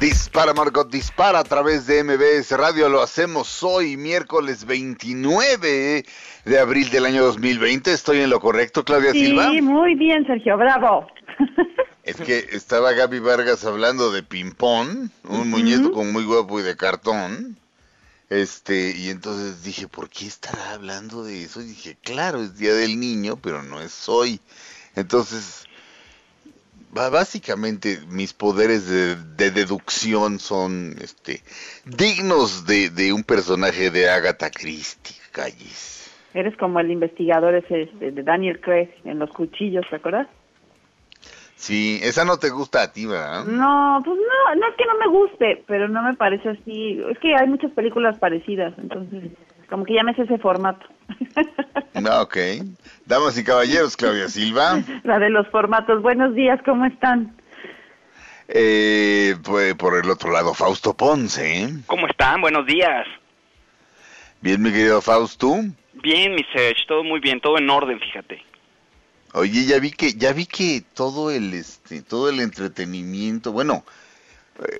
Dispara Margot, dispara a través de MBS Radio. Lo hacemos hoy, miércoles 29 de abril del año 2020. ¿Estoy en lo correcto, Claudia sí, Silva? Sí, muy bien, Sergio, bravo. Es que estaba Gaby Vargas hablando de ping-pong, un muñeco con muy guapo y de cartón. Este, y entonces dije, ¿por qué estará hablando de eso? Y dije, claro, es Día del Niño, pero no es hoy. Entonces, básicamente mis poderes de, de deducción son este dignos de, de un personaje de Agatha Christie, calles. Eres como el investigador ese este, de Daniel Craig en Los Cuchillos, ¿te acuerdas? Sí, esa no te gusta a ti, ¿verdad? No, pues no, no es que no me guste, pero no me parece así. Es que hay muchas películas parecidas, entonces como que ya me sé ese formato. No, ok. Damas y caballeros, Claudia Silva. La de los formatos. Buenos días, ¿cómo están? Eh, pues por el otro lado, Fausto Ponce. ¿Cómo están? Buenos días. Bien, mi querido Fausto. Bien, mi Serge, todo muy bien, todo en orden, fíjate. Oye, ya vi que, ya vi que todo el, este, todo el entretenimiento, bueno,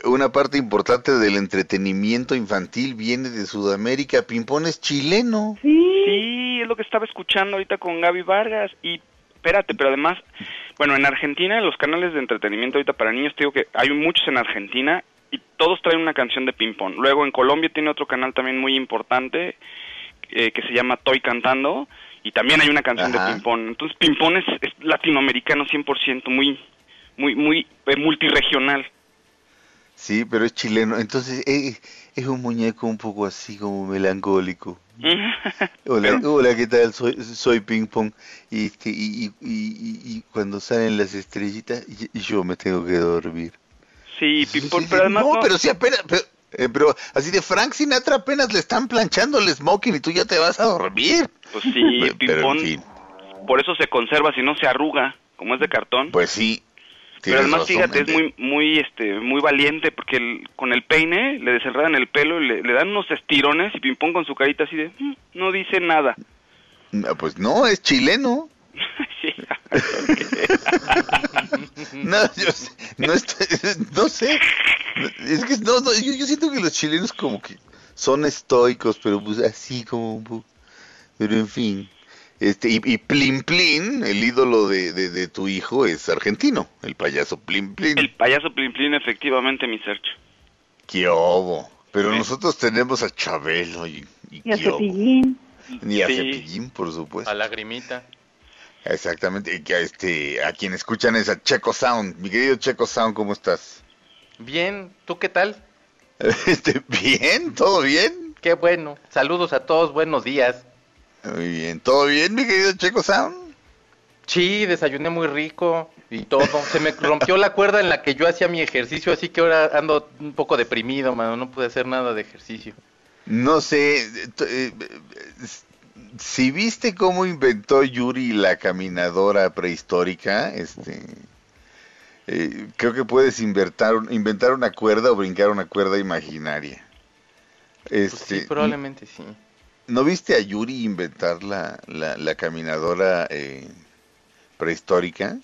una parte importante del entretenimiento infantil viene de Sudamérica. Pimpón es chileno. Sí. Sí, es lo que estaba escuchando ahorita con Gaby Vargas. Y espérate, pero además, bueno, en Argentina, los canales de entretenimiento ahorita para niños, te digo que hay muchos en Argentina y todos traen una canción de ping-pong. Luego en Colombia tiene otro canal también muy importante eh, que se llama Toy Cantando y también hay una canción Ajá. de ping-pong. Entonces, ping-pong es, es latinoamericano 100%, muy, muy, muy eh, multiregional. Sí, pero es chileno. Entonces, eh, es un muñeco un poco así como melancólico. Hola, hola, ¿qué tal? Soy, soy Ping Pong. Y, este, y, y, y- cuando salen las estrellitas, yo me tengo que dormir. Sí, ping-pong, sí, pero además no, no- pero sí apenas, pero, eh, pero así de Frank Sinatra apenas le están planchando el smoking y tú ya te vas a dormir. Pues sí, en fin, por eso se conserva, si no se arruga, como es de cartón. pues sí. Pero además, razón, fíjate, es muy, muy, este, muy valiente porque el- con el peine le desenredan el pelo y le, le dan unos estirones y ping-pong con su carita así de, "Mm, no dice nada. No, Pues no, es chileno. Sí. No, yo sé- no, estoy- no sé. Es que no, no, yo, yo siento que los chilenos como que son estoicos, pero pues así como un poco. Pero en fin. Este, y, y Plin Plin, el ídolo de, de, de tu hijo, es argentino, el payaso Plin Plin. el payaso Plin Plin, efectivamente, mi Sergio. ¡Qué obo! Pero nosotros tenemos a Chabelo y, y Y a. Cepillín. Ni a Sí. Cepillín, por supuesto. A lagrimita. Exactamente. Y que a, este, a quien escuchan es a Checo Sound. Mi querido Checo Sound, ¿cómo estás? Bien, ¿tú qué tal? Este, ¿Bien? ¿Todo bien? Qué bueno. Saludos a todos, buenos días. Muy bien. ¿Todo bien, mi querido Checo Sound? Sí, desayuné muy rico y todo. Se me rompió la cuerda en la que yo hacía mi ejercicio, así que ahora ando un poco deprimido, mano. No pude hacer nada de ejercicio. No sé, eh, si viste cómo inventó Yuri la caminadora prehistórica, este, eh, creo que puedes inventar, un- inventar una cuerda o brincar una cuerda imaginaria. Pues Este, sí, probablemente sí. ¿No viste a Yuri inventar la, la, la caminadora eh, prehistórica?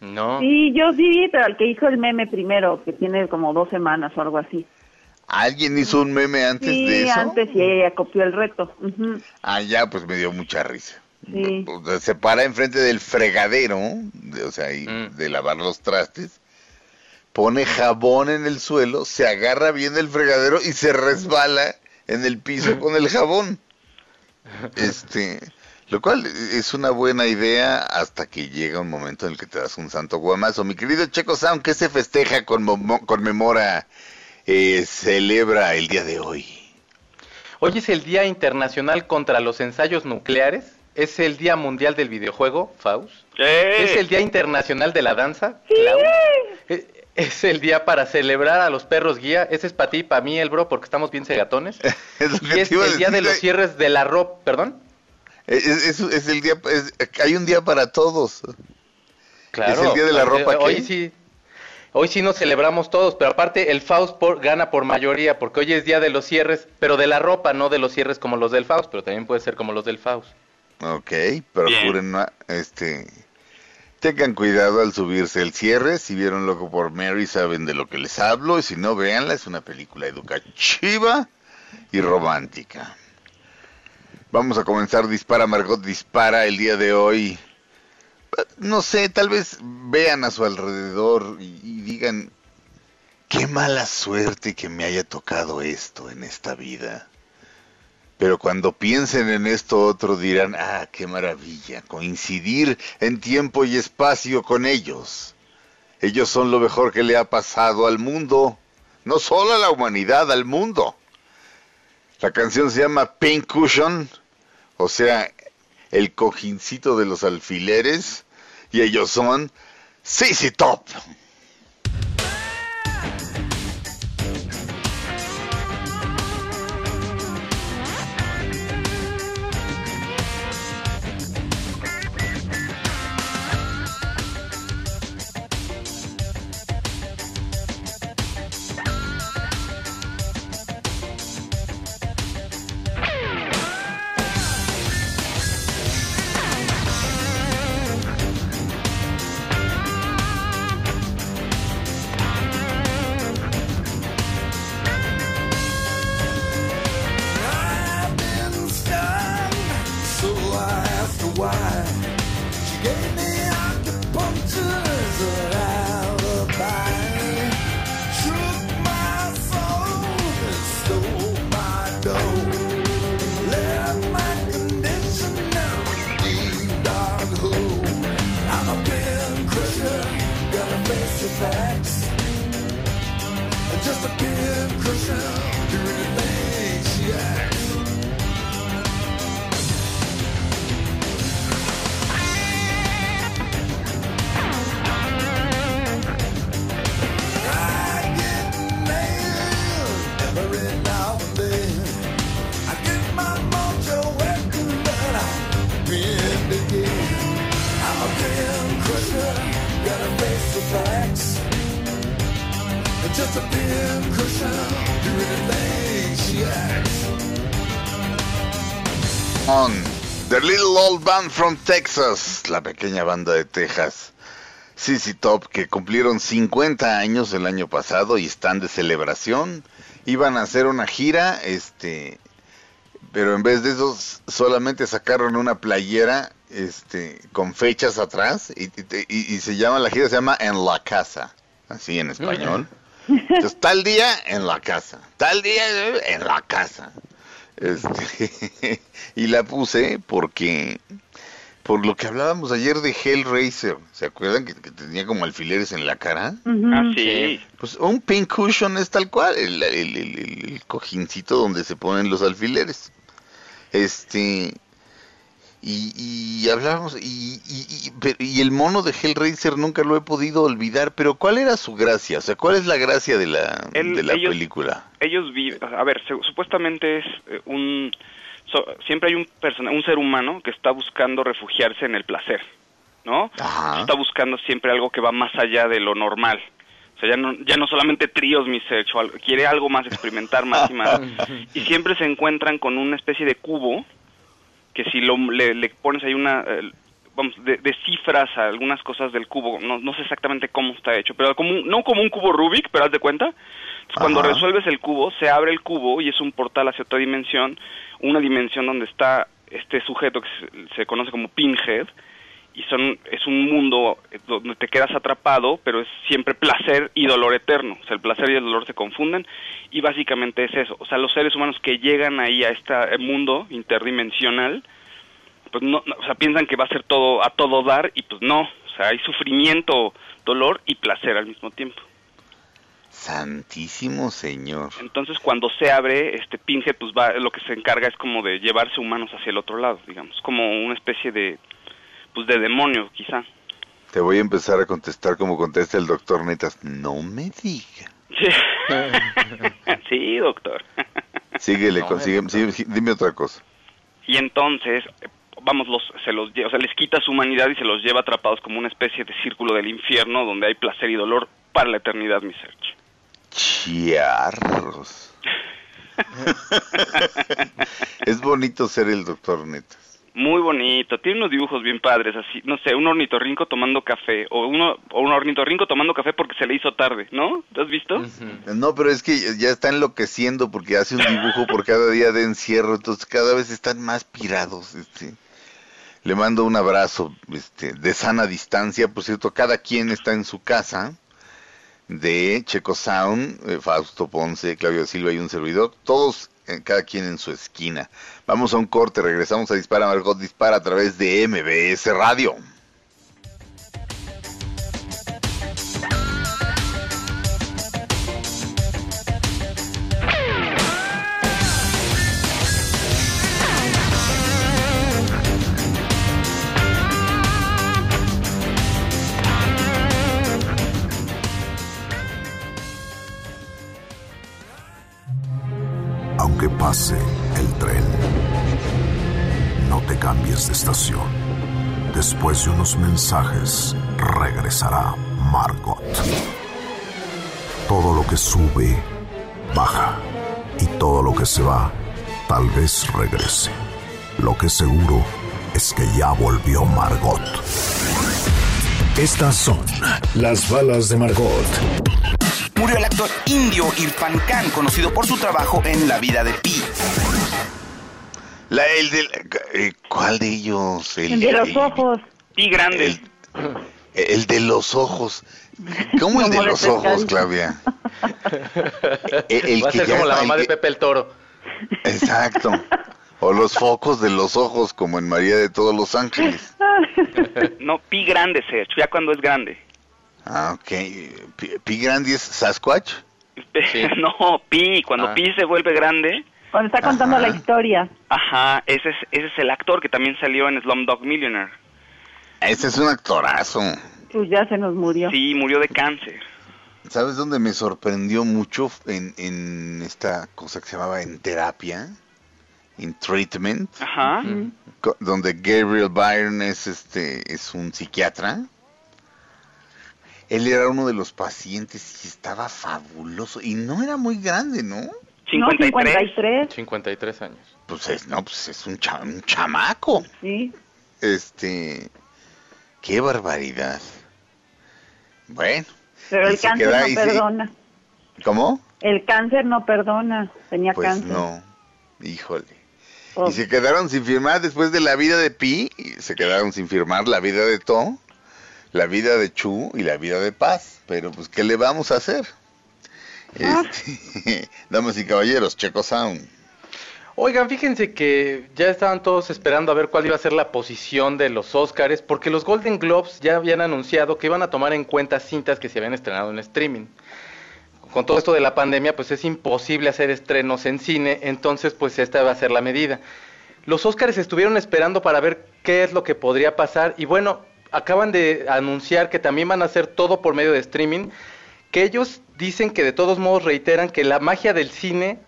No. Sí, yo sí, pero el que hizo el meme primero, que tiene como dos semanas o algo así. ¿Alguien hizo un meme antes sí, de eso? antes y ella copió el reto. Ujú. Ah, ya, pues me dio mucha risa. Sí. Se para enfrente del fregadero, de- o sea, ahí, Mm. de lavar los trastes, pone jabón en el suelo, se agarra bien del fregadero y se resbala en el piso con el jabón. Este, Lo cual es una buena idea hasta que llega un momento en el que te das un santo guamazo. Mi querido Checo Sound, ¿qué se festeja, conmemora, eh, celebra el día de hoy? Hoy es el Día Internacional contra los Ensayos Nucleares. Es el Día Mundial del Videojuego, Faust. Es el Día Internacional de la Danza, Es el día para celebrar a los perros guía. Ese es para ti, para mí, el bro, porque estamos bien segatones. y es el día de los cierres de la ropa, ¿perdón? Es, el día, hay un día para todos. Claro. Es el día de la ropa. Hoy sí, hoy sí nos celebramos todos, pero aparte el Faust gana por mayoría, porque hoy es día de los cierres, pero de la ropa, no de los cierres como los del Faust, pero también puede ser como los del Faust. Ok, procuren, este, tengan cuidado al subirse el cierre. Si vieron Loco por Mary, saben de lo que les hablo, y si no, véanla, es una película educativa y romántica. Vamos a comenzar Dispara Margot Dispara el día de hoy. No sé, tal vez vean a su alrededor y, digan, qué mala suerte que me haya tocado esto en esta vida. Pero cuando piensen en esto otro dirán, ah, qué maravilla, coincidir en tiempo y espacio con ellos. Ellos son lo mejor que le ha pasado al mundo, no solo a la humanidad, al mundo. La canción se llama Pink Cushion o sea, el cojincito de los alfileres, y ellos son CC Top. The Little Old Band from Texas, la pequeña banda de Texas. CC Top, que cumplieron 50 años el año pasado y están de celebración. Iban a hacer una gira, este, pero en vez de eso solamente sacaron una playera, este, con fechas atrás y, y se llama la gira se llama En la casa, así en español. Entonces, tal día en la casa, tal día en la casa. Este, y la puse porque, por lo que hablábamos ayer de Hellraiser, ¿se acuerdan que, tenía como alfileres en la cara? Ah, sí. Pues un pink cushion es tal cual, el, el, el, cojincito donde se ponen los alfileres. Este, y, hablábamos, y, y, el mono de Hellraiser nunca lo he podido olvidar, pero ¿cuál era su gracia? O sea, ¿cuál es la gracia de la, de la película? Ellos viven, a ver, supuestamente es eh, un, siempre hay un, persona, un ser humano que está buscando refugiarse en el placer, ¿no? Está buscando siempre algo que va más allá de lo normal. O sea, ya no, ya no solamente tríos, mi quiere algo más, experimentar más y más. Y siempre se encuentran con una especie de cubo que si lo, le, pones ahí una, eh, vamos, de, cifras a algunas cosas del cubo, no, no sé exactamente cómo está hecho, pero como no como un cubo Rubik, pero haz de cuenta. cuando resuelves el cubo, se abre el cubo y es un portal hacia otra dimensión, una dimensión donde está este sujeto que se, conoce como Pinhead, y son es un mundo donde te quedas atrapado, pero es siempre placer y dolor eterno. O sea, el placer y el dolor se confunden y básicamente es eso. O sea, los seres humanos que llegan ahí a este mundo interdimensional pues no, o sea, piensan que va a ser todo a todo dar y pues no, o sea, hay sufrimiento, dolor y placer al mismo tiempo. Santísimo Señor. Entonces, cuando se abre, este Pinhead, pues va, lo que se encarga es como de llevarse humanos hacia el otro lado, digamos, como una especie de, pues de demonio, quizá. Te voy a empezar a contestar como contesta el doctor Netas. No me diga. Sí, doctor. Síguele, consigue, dime otra cosa. Y entonces, vamos, los, se los, o sea, les quita su humanidad y se los lleva atrapados como una especie de círculo del infierno donde hay placer y dolor para la eternidad, mi search. Chiarros. es bonito ser el doctor Netas. Muy bonito, tiene unos dibujos bien padres, así, no sé, un ornitorrinco tomando café, o uno o un ornitorrinco tomando café porque se le hizo tarde, ¿no? ¿Lo has visto? No, pero es que ya está enloqueciendo porque hace un dibujo por cada día de encierro, entonces cada vez están más pirados, este. Le mando un abrazo, este, de sana distancia, por cierto, cada quien está en su casa, de Checo Sound, eh, Fausto Ponce, Claudio Silva y un servidor, todos cada quien en su esquina. Vamos a un corte, regresamos a Dispara Margot Dispara a través de MBS Radio. De estación. Después de unos mensajes, regresará Margot. Todo lo que sube, baja. Y todo lo que se va, tal vez regrese. Lo que seguro es que ya volvió Margot. Estas son las balas de Margot murió el actor indio Irfan Khan, conocido por su trabajo en La vida de Pi. La, el del, eh, ¿Cuál de ellos? El, de los ojos. Pi grande. El, de los ojos. ¿Cómo el de los ojos, Claudia? el, Va a ser como la mamá de Pepe el Toro. Exacto. O los focos de los ojos, como en María de todos los ángeles. No, pi grande, Sergio, ya cuando es grande. Ah, ok. ¿Pi, grande es Sasquatch? no, Pi, cuando ah. Pi se vuelve grande. Cuando está contando la historia. Ajá, ese es, ese es el actor que también salió en Slumdog Millionaire. Ese es un actorazo. Pues ya se nos murió. Sí, murió de cáncer. ¿Sabes dónde me sorprendió mucho en, en esta cosa que se llamaba En Terapia? En Treatment. Ajá. Donde Gabriel Byrne es, este, es un psiquiatra él era uno de los pacientes y estaba fabuloso. Y no era muy grande, ¿no? 53. 53. años. Pues es, no, pues es un, chamaco. Sí. Este, qué barbaridad. Bueno. Pero el cáncer no perdona. ¿Cómo? El cáncer no perdona. Tenía pues cáncer. no. Híjole. Y se quedaron sin firmar después de la vida de Pi, y se quedaron sin firmar la vida de To la vida de Chu y la vida de Paz. Pero pues, ¿qué le vamos a hacer? Ah. Este, damas y caballeros, Checo Sound. Oigan, fíjense que ya estaban todos esperando a ver cuál iba a ser la posición de los Oscars, porque los Golden Globes ya habían anunciado que iban a tomar en cuenta cintas que se habían estrenado en streaming. Con todo esto de la pandemia, pues es imposible hacer estrenos en cine, entonces pues esta va a ser la medida. Los Oscars estuvieron esperando para ver qué es lo que podría pasar y bueno, acaban de anunciar que también van a hacer todo por medio de streaming, que ellos dicen que de todos modos reiteran que la magia del cine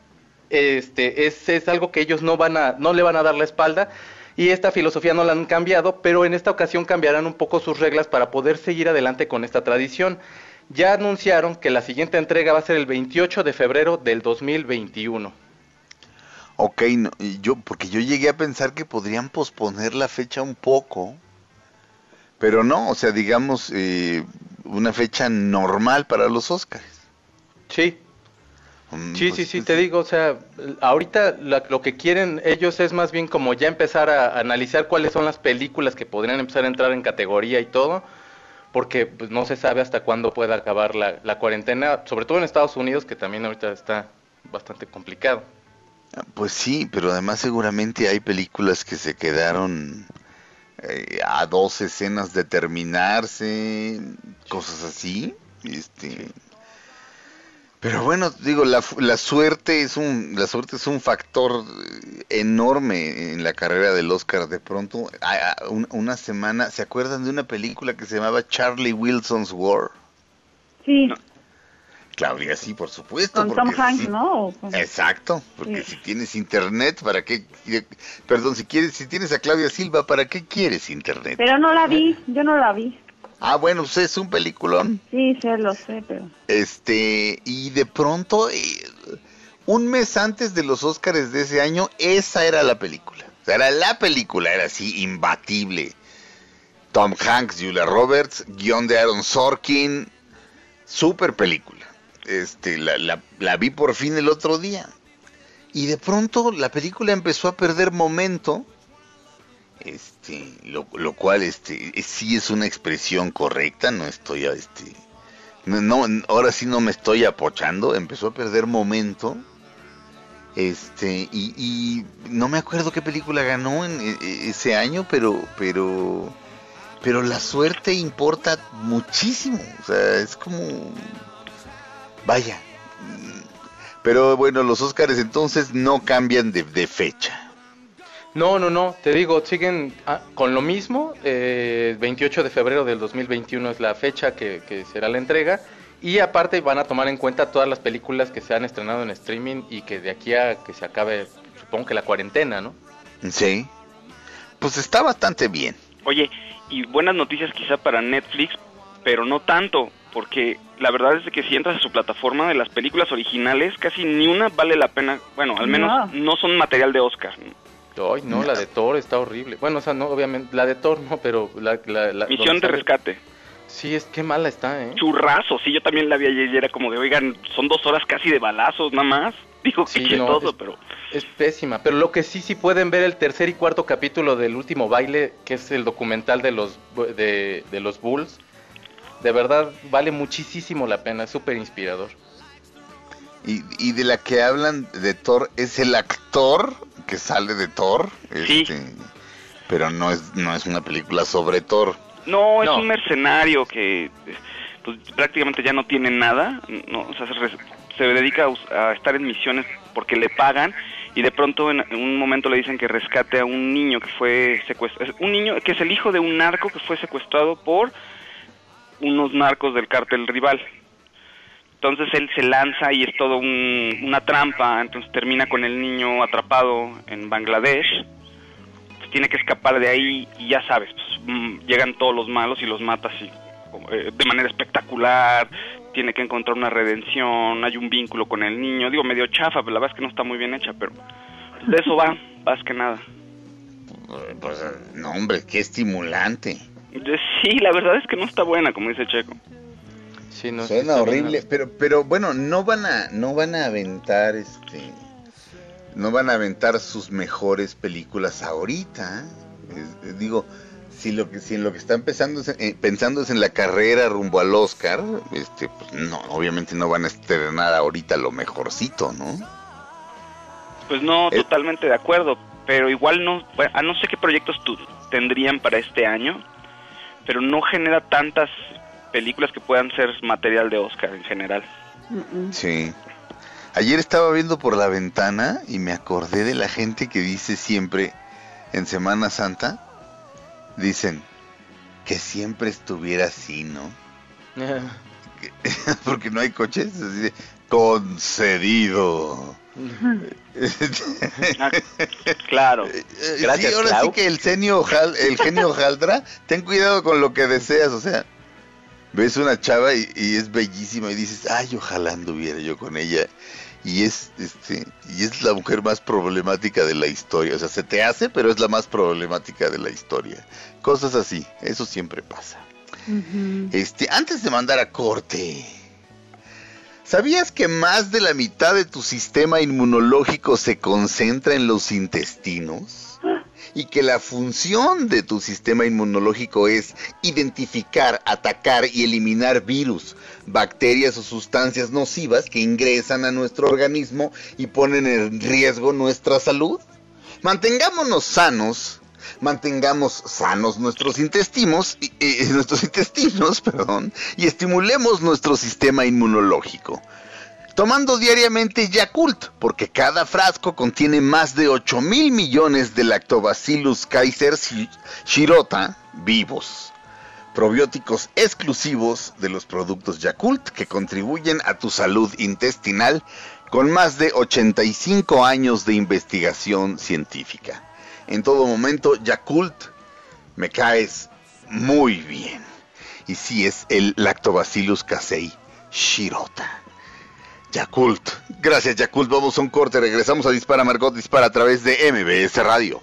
este, es, algo que ellos no, van a, no le van a dar la espalda y esta filosofía no la han cambiado, pero en esta ocasión cambiarán un poco sus reglas para poder seguir adelante con esta tradición. Ya anunciaron que la siguiente entrega va a ser el 28 de febrero del 2021. Ok, yo, porque yo llegué a pensar que podrían posponer la fecha un poco pero no, o sea, digamos, eh, una fecha normal para los Oscars. Sí. Mm, sí, sí, pues, sí, te digo, o sea, ahorita lo que quieren ellos es más bien como ya empezar a analizar cuáles son las películas que podrían empezar a entrar en categoría y todo, porque pues, no se sabe hasta cuándo pueda acabar la, la cuarentena, sobre todo en Estados Unidos, que también ahorita está bastante complicado. Pues sí, pero además seguramente hay películas que se quedaron eh, a dos escenas de terminarse, cosas así. Este, pero bueno, digo, la, la, suerte es un la suerte es un factor enorme en la carrera del Oscar. De pronto, una semana, ¿se acuerdan de una película que se llamaba Charlie Wilson's War? Sí. Claudia, sí, por supuesto. Con Tom Hanks, ¿no? Exacto, porque si tienes internet, ¿para qué? Perdón, si quieres, si tienes a Claudia Silva, ¿para qué quieres internet? Pero no la vi, yo no la vi. Ah, bueno, usted es un peliculón. Sí, sí, lo sé, pero... Este, y de pronto, eh, un mes antes de los Óscares de ese año, esa era la película. O sea, era la película, era así, imbatible. Tom Hanks, Julia Roberts, guion de Aaron Sorkin, super película. Este, la, la, la vi por fin el otro día. Y de pronto la película empezó a perder momento este lo, lo, cual este sí es una expresión correcta no estoy este no ahora sí no me estoy apochando empezó a perder momento este y, y no me acuerdo qué película ganó en, en, e, ese año pero pero pero la suerte importa muchísimo o sea es como vaya pero bueno los Óscares entonces no cambian de, de fecha no, no, no, te digo, siguen ah, con lo mismo. Eh, 28 de febrero del 2021 es la fecha que, que, será la entrega. Y aparte van a tomar en cuenta todas las películas que se han estrenado en streaming y que de aquí a que se acabe, supongo que la cuarentena, ¿no? Sí. Pues está bastante bien. Oye, y buenas noticias quizá para Netflix, pero no tanto, porque la verdad es que si entras a su plataforma de las películas originales, casi ni una vale la pena, bueno, al menos no, no son material de Oscar. Ay, no, la de Thor está horrible. Bueno, o sea, no, obviamente, la de Thor no, pero la... la, la Misión de rescate. Sí, es que mala está, ¿eh? Churrazo, sí, yo también la vi ayer y era como de, oigan, son dos horas casi de balazos nada más. Digo, sí, que no, es, pero... Es pésima, pero lo que sí, sí pueden ver el tercer y cuarto capítulo del último baile, que es el documental de los, de, de los Bulls. De verdad, vale muchísimo la pena, es súper inspirador. Y, y de la que hablan de Thor, ¿es el actor que sale de Thor, sí. este, pero no es no es una película sobre Thor. No, es no. un mercenario que pues, prácticamente ya no tiene nada, no, o sea, se, se dedica a, a, estar en misiones porque le pagan y de pronto en, en, un momento le dicen que rescate a un niño que fue secuestrado, un niño que es el hijo de un narco que fue secuestrado por unos narcos del cártel rival. Entonces él se lanza y es todo un, una trampa, entonces termina con el niño atrapado en Bangladesh, pues tiene que escapar de ahí y ya sabes, pues, mmm, llegan todos los malos y los mata así, eh, de manera espectacular, tiene que encontrar una redención, hay un vínculo con el niño, digo medio chafa, pero la verdad es que no está muy bien hecha, pero de eso va, más que nada. Pues, no hombre, qué estimulante. Sí, la verdad es que no está buena, como dice Checo. Sí, no, Suena horrible, pero pero bueno, no van a no van a aventar este no van a aventar sus mejores películas ahorita. Es, digo, si lo que si en lo que están pensando es, eh, pensando es en la carrera rumbo al Oscar, este pues no, obviamente no van a estrenar ahorita lo mejorcito, ¿no? Pues no, eh, totalmente de acuerdo, pero igual no, bueno, a no sé qué proyectos tú tendrían para este año, pero no genera tantas películas que puedan ser material de Oscar en general. Sí. Ayer estaba viendo por la ventana y me acordé de la gente que dice siempre en Semana Santa, dicen que siempre estuviera así, ¿no? Porque no hay coches, así de, concedido. Ah, claro. Gracias, sí, ahora Clau. sí que el genio, el genio Jaldra, ten cuidado con lo que deseas, o sea, ves una chava y, y, es bellísima y dices, ay, ojalá anduviera yo con ella. Y es, este, y es la mujer más problemática de la historia. O sea, se te hace, pero es la más problemática de la historia. Cosas así, eso siempre pasa. Uh -huh. Este, antes de mandar a corte, ¿sabías que más de la mitad de tu sistema inmunológico se concentra en los intestinos? y que la función de tu sistema inmunológico es identificar, atacar y eliminar virus, bacterias o sustancias nocivas que ingresan a nuestro organismo y ponen en riesgo nuestra salud. Mantengámonos sanos, mantengamos sanos nuestros intestinos, nuestros intestinos, perdón, y estimulemos nuestro sistema inmunológico tomando diariamente Yakult, porque cada frasco contiene más de 8 mil millones de Lactobacillus Kaiser shirota vivos. Probióticos exclusivos de los productos Yakult que contribuyen a tu salud intestinal con más de 85 años de investigación científica. En todo momento, Yakult, me caes muy bien. Y si es el Lactobacillus casei shirota. Yakult. Gracias, Yakult. Vamos a un corte. Regresamos a Dispara Margot Dispara a través de MBS Radio.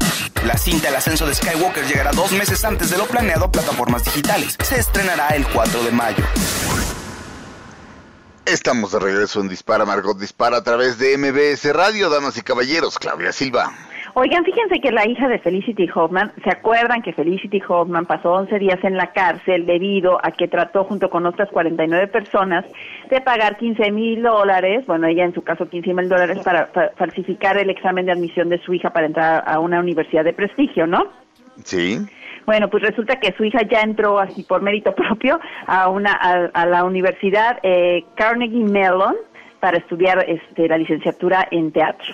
La cinta El ascenso de Skywalker llegará dos meses antes de lo planeado a plataformas digitales. Se estrenará el 4 de mayo. Estamos de regreso en Dispara, Margot Dispara a través de MBS Radio, damas y caballeros, Claudia Silva. Oigan, fíjense que la hija de Felicity Hoffman, ¿se acuerdan que Felicity Hoffman pasó 11 días en la cárcel debido a que trató junto con otras 49 personas de pagar 15 mil dólares, bueno, ella en su caso 15 mil dólares para falsificar el examen de admisión de su hija para entrar a una universidad de prestigio, ¿no? Sí. Bueno, pues resulta que su hija ya entró así por mérito propio a una a, la universidad eh, Carnegie Mellon para estudiar este, la licenciatura en teatro.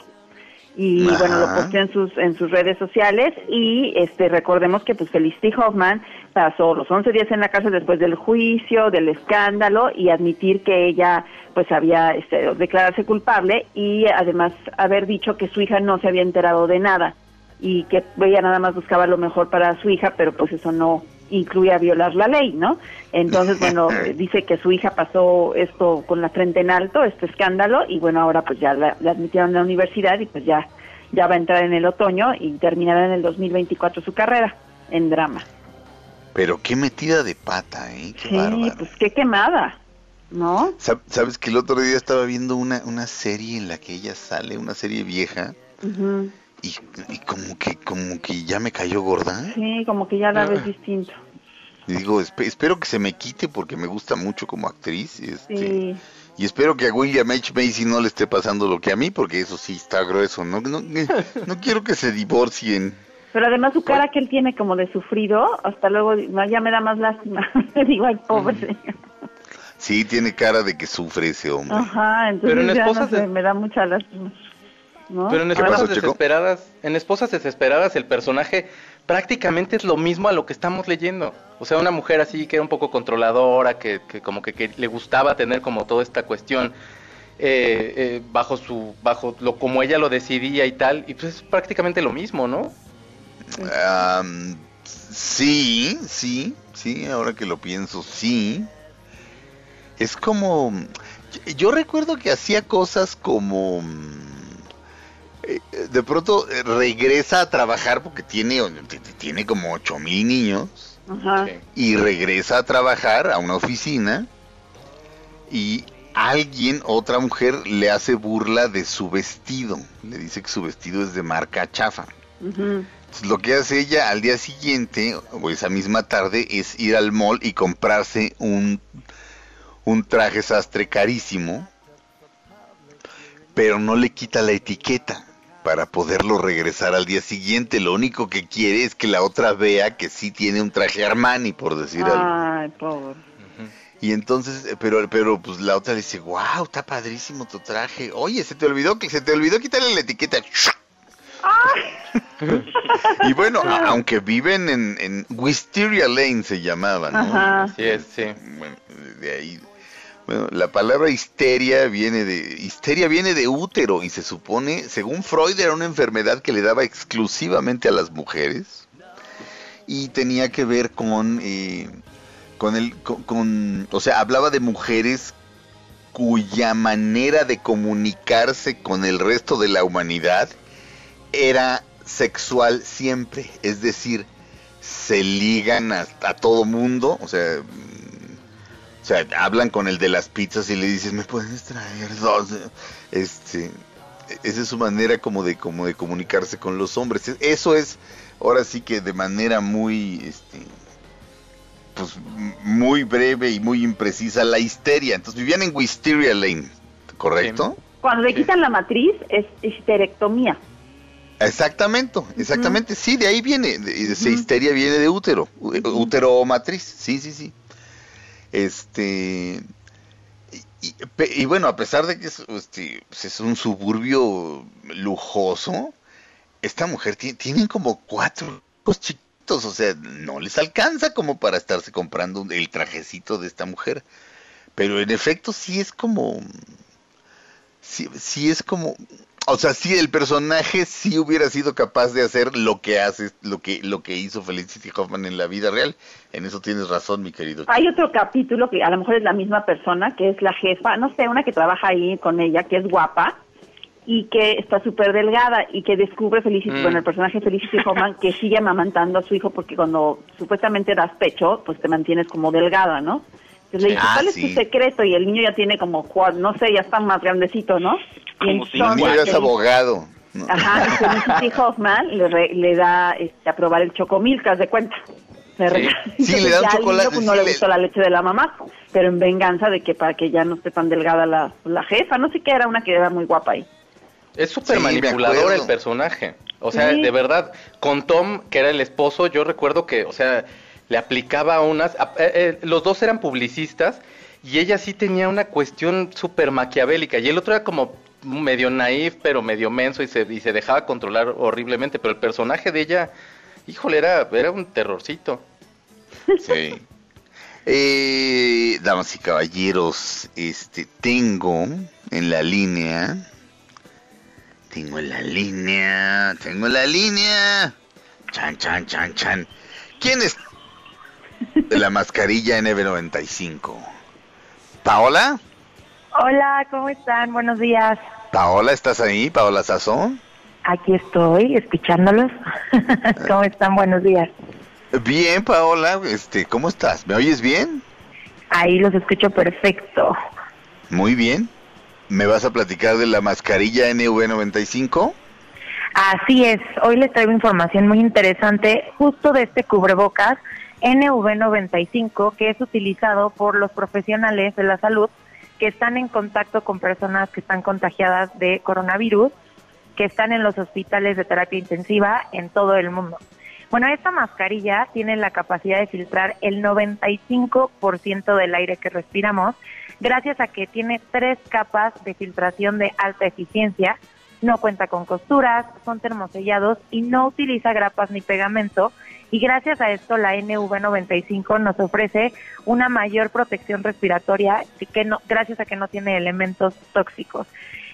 Y bueno, lo posteó en sus en sus redes sociales y este recordemos que pues Felicity Hoffman pasó los 11 días en la cárcel después del juicio, del escándalo y admitir que ella pues había este, declararse culpable y además haber dicho que su hija no se había enterado de nada y que ella nada más buscaba lo mejor para su hija, pero pues eso no incluía violar la ley, ¿no? Entonces, bueno, dice que su hija pasó esto con la frente en alto, este escándalo, y bueno, ahora pues ya la, admitieron a la universidad y pues ya, ya va a entrar en el otoño y terminará en el 2024 su carrera en drama. Pero qué metida de pata, ¿eh? Qué sí, pues qué quemada, ¿no? Sabes que el otro día estaba viendo una, una serie en la que ella sale, una serie vieja, y, como que como que ya me cayó gorda. Sí, como que ya la ves ah. distinto. Y digo, espero que se me quite porque me gusta mucho como actriz. Este, Y espero que a William H. Macy no le esté pasando lo que a mí, porque eso sí está grueso. No, no, no quiero que se divorcien. Pero además su cara que él tiene como de sufrido, hasta luego ya me da más lástima. digo, ay, pobre. Sí, tiene cara de que sufre ese hombre. Ajá, entonces me da mucha lástima. Pero en esposas desesperadas, en esposas desesperadas el personaje prácticamente es lo mismo a lo que estamos leyendo. O sea, una mujer así que era un poco controladora, que, como que, le gustaba tener como toda esta cuestión eh, eh, bajo su, bajo lo como ella lo decidía y tal, y pues es prácticamente lo mismo, ¿no? sí, sí, sí, ahora que lo pienso, sí. Es como, yo recuerdo que hacía cosas como de pronto eh, regresa a trabajar porque tiene, tiene como ocho mil niños y regresa a trabajar a una oficina y alguien, otra mujer, le hace burla de su vestido. Le dice que su vestido es de marca chafa. lo que hace ella al día siguiente, o esa misma tarde, es ir al mall y comprarse un, un traje sastre carísimo, pero no le quita la etiqueta para poderlo regresar al día siguiente. Lo único que quiere es que la otra vea que sí tiene un traje Armani, por decir algo. Ay, pobre. Y entonces, eh, pero, pero pues la otra dice, wow, está padrísimo tu traje. Oye, se te olvidó que se te olvidó quitarle la etiqueta. y bueno, aunque viven en, en Wisteria Lane se llamaban, ¿no? Sí, sí. Bueno, de ahí. Bueno, la palabra histeria viene de histeria viene de útero y se supone, según Freud, era una enfermedad que le daba exclusivamente a las mujeres y tenía que ver con eh, con el con, o sea, hablaba de mujeres cuya manera de comunicarse con el resto de la humanidad era sexual siempre, es decir, se ligan a, todo mundo, o sea, sea, hablan con el de las pizzas y le dices, "¿Me puedes traer dos?" Este, esa es su manera como de como de comunicarse con los hombres. Eso es ahora sí que de manera muy este pues muy breve y muy imprecisa la histeria. Entonces vivían en Wisteria Lane, ¿correcto? Cuando le quitan la matriz es histerectomía. Exactamente, exactamente, sí, de ahí viene, de, histeria viene de útero, útero o matriz, sí, sí, sí. Este, y, bueno, a pesar de que es, este, pues, es un suburbio lujoso, esta mujer tiene, como cuatro hijos chiquitos, o sea, no les alcanza como para estarse comprando el trajecito de esta mujer. Pero en efecto sí es como, sí, sí es como, o sea, si el personaje sí hubiera sido capaz de hacer lo que hace, lo que, lo que hizo Felicity Hoffman en la vida real. En eso tienes razón, mi querido. Hay otro capítulo que a lo mejor es la misma persona, que es la jefa, no sé, una que trabaja ahí con ella, que es guapa y que está súper delgada y que descubre Felicity, mm. bueno, el personaje Felicity Hoffman, que sigue amamantando a su hijo porque cuando supuestamente das pecho, pues te mantienes como delgada, ¿no? Entonces le dice, ah, ¿cuál es tu secreto? Y el niño ya tiene como, no sé, ya está más grandecito, ¿no? Y entonces, es abogado. Ajá, y Felicity Hoffman le, le da este, a probar el chocomilcas de cuenta. Sí, le da un chocolate. Pues, no le gustó la leche de la mamá, pero en venganza de que para que ya no esté tan delgada la, la jefa, no sé qué, era una que era muy guapa ahí. Es súper manipulador el personaje. O sea, de verdad, con Tom, que era el esposo, yo recuerdo que, o sea, le aplicaba unas... Eh, eh, los dos eran publicistas y ella sí tenía una cuestión súper maquiavélica y el otro era como medio naif, pero medio menso y se, y se dejaba controlar horriblemente, pero el personaje de ella, híjole, era, era un terrorcito. Sí. Eh, damas y caballeros, este tengo en la línea, tengo en la línea, tengo en la línea, chan, chan, chan, chan. ¿Quién de la mascarilla NB95. ¿Paola? Hola, ¿cómo están? Buenos días. Paola, ¿estás ahí? Paola Sazón. Aquí estoy, escuchándolos. ¿Cómo están? Buenos días. Bien, Paola, este, ¿cómo estás? ¿Me oyes bien? Ahí los escucho perfecto. Muy bien. ¿Me vas a platicar de la mascarilla NV95? Así es, hoy les traigo información muy interesante justo de este cubrebocas NV95 que es utilizado por los profesionales de la salud que están en contacto con personas que están contagiadas de coronavirus, que están en los hospitales de terapia intensiva en todo el mundo. Bueno, esta mascarilla tiene la capacidad de filtrar el 95% del aire que respiramos, gracias a que tiene tres capas de filtración de alta eficiencia, no cuenta con costuras, son termosellados y no utiliza grapas ni pegamento, y gracias a esto la NV95 nos ofrece una mayor protección respiratoria que no, gracias a que no tiene elementos tóxicos.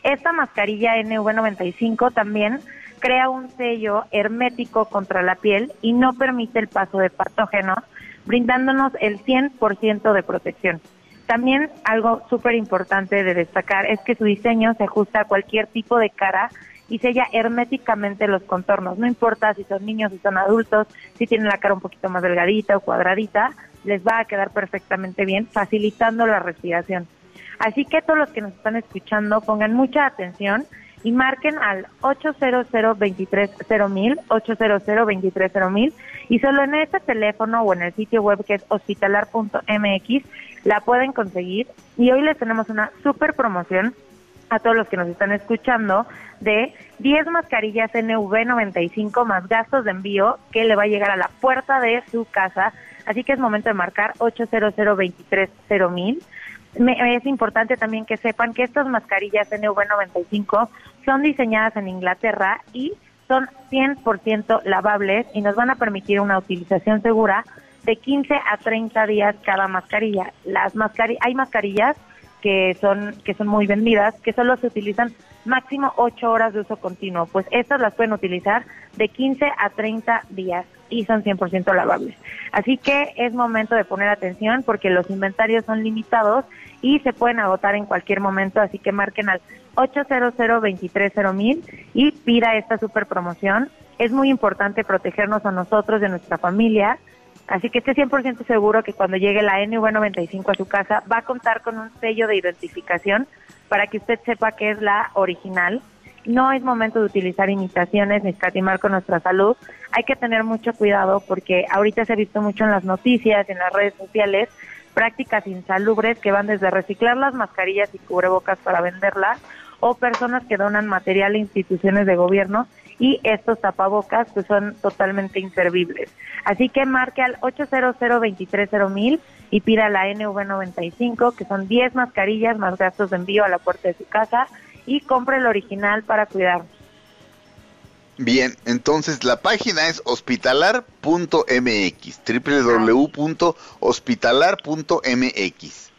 Esta mascarilla NV95 también crea un sello hermético contra la piel y no permite el paso de patógenos, brindándonos el 100% de protección. También algo súper importante de destacar es que su diseño se ajusta a cualquier tipo de cara y sella herméticamente los contornos. No importa si son niños, si son adultos, si tienen la cara un poquito más delgadita o cuadradita, les va a quedar perfectamente bien, facilitando la respiración. Así que todos los que nos están escuchando pongan mucha atención y marquen al 800 230 800 230 y solo en este teléfono o en el sitio web que es hospitalar.mx la pueden conseguir y hoy les tenemos una super promoción a todos los que nos están escuchando de 10 mascarillas NV95 más gastos de envío que le va a llegar a la puerta de su casa. Así que es momento de marcar 800 230 es importante también que sepan que estas mascarillas NV95 son diseñadas en Inglaterra y son 100% lavables y nos van a permitir una utilización segura de 15 a 30 días cada mascarilla. Las mascarillas, hay mascarillas que son que son muy vendidas, que solo se utilizan máximo 8 horas de uso continuo. Pues estas las pueden utilizar de 15 a 30 días y son 100% lavables. Así que es momento de poner atención porque los inventarios son limitados y se pueden agotar en cualquier momento, así que marquen al 800 mil y pida esta super promoción. Es muy importante protegernos a nosotros, de nuestra familia, Así que esté 100% seguro que cuando llegue la NV95 a su casa va a contar con un sello de identificación para que usted sepa que es la original. No es momento de utilizar imitaciones ni escatimar con nuestra salud. Hay que tener mucho cuidado porque ahorita se ha visto mucho en las noticias, en las redes sociales, prácticas insalubres que van desde reciclar las mascarillas y cubrebocas para venderlas o personas que donan material a instituciones de gobierno y estos tapabocas pues son totalmente inservibles. Así que marque al 800 mil y pida la NV95, que son 10 mascarillas más gastos de envío a la puerta de su casa y compre el original para cuidarnos. Bien, entonces la página es hospitalar.mx, www.hospitalar.mx.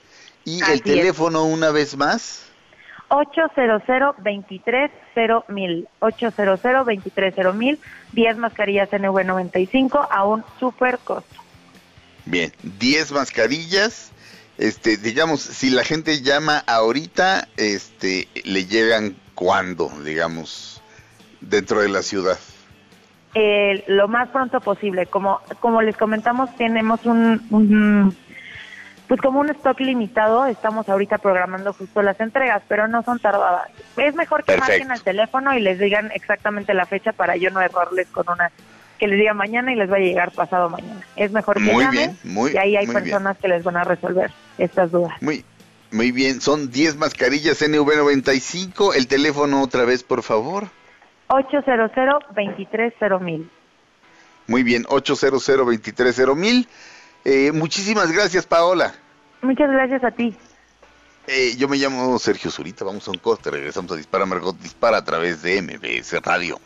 Y el teléfono una vez más. 800 mil 800 mil 10 mascarillas NV95 a un super costo. Bien, 10 mascarillas. Este, digamos, si la gente llama ahorita, este, le llegan cuando, digamos, dentro de la ciudad. lo más pronto posible. Como, como les comentamos, tenemos un pues como un stock limitado, estamos ahorita programando justo las entregas, pero no son tardadas. Es mejor que marquen al teléfono y les digan exactamente la fecha para yo no errarles con una que les diga mañana y les va a llegar pasado mañana. Es mejor que muy llamen y ahí hay personas que les van a resolver estas dudas. Muy muy bien, son 10 mascarillas NV95, el teléfono otra vez, por favor. 800 230 Muy bien, 800 230 mil. Eh, muchísimas gracias, Paola. Muchas gracias a ti. Eh, yo me llamo Sergio Zurita, vamos a un coste, regresamos a Dispara Margot Dispara a través de MBS Radio.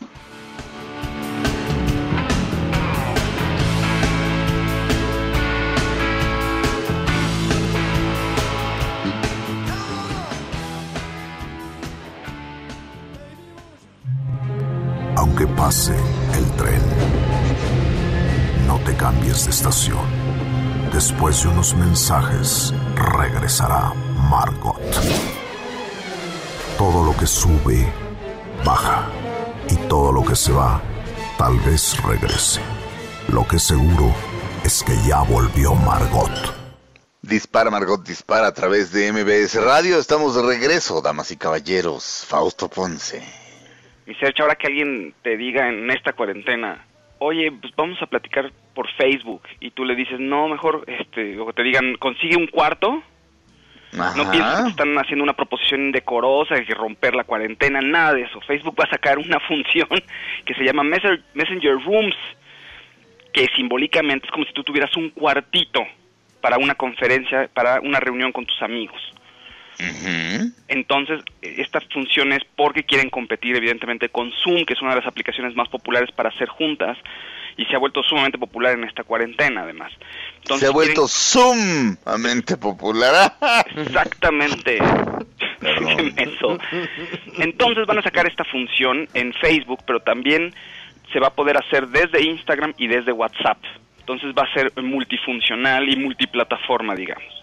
Aunque pase el tren, no te cambies de estación Después de unos mensajes, regresará Margot. Todo lo que sube, baja. Y todo lo que se va, tal vez regrese. Lo que seguro es que ya volvió Margot. Dispara Margot, dispara a través de MBS Radio. Estamos de regreso, damas y caballeros. Fausto Ponce. Y Sergio, ahora que alguien te diga en esta cuarentena, oye, pues vamos a platicar por Facebook y tú le dices, no, mejor, este, o te digan, consigue un cuarto, no pienses que están haciendo una proposición indecorosa, que romper la cuarentena, nada de eso. Facebook va a sacar una función que se llama Messenger Rooms, que simbólicamente es como si tú tuvieras un cuartito para una conferencia, para una reunión con tus amigos. Entonces, esta función es porque quieren competir evidentemente con Zoom, que es una de las aplicaciones más populares para hacer juntas y se ha vuelto sumamente popular en esta cuarentena además. se ha vuelto sumamente popular. Exactamente. Eso. Entonces van a sacar esta función en Facebook, pero también se va a poder hacer desde Instagram y desde WhatsApp. Entonces va a ser multifuncional y multiplataforma, digamos.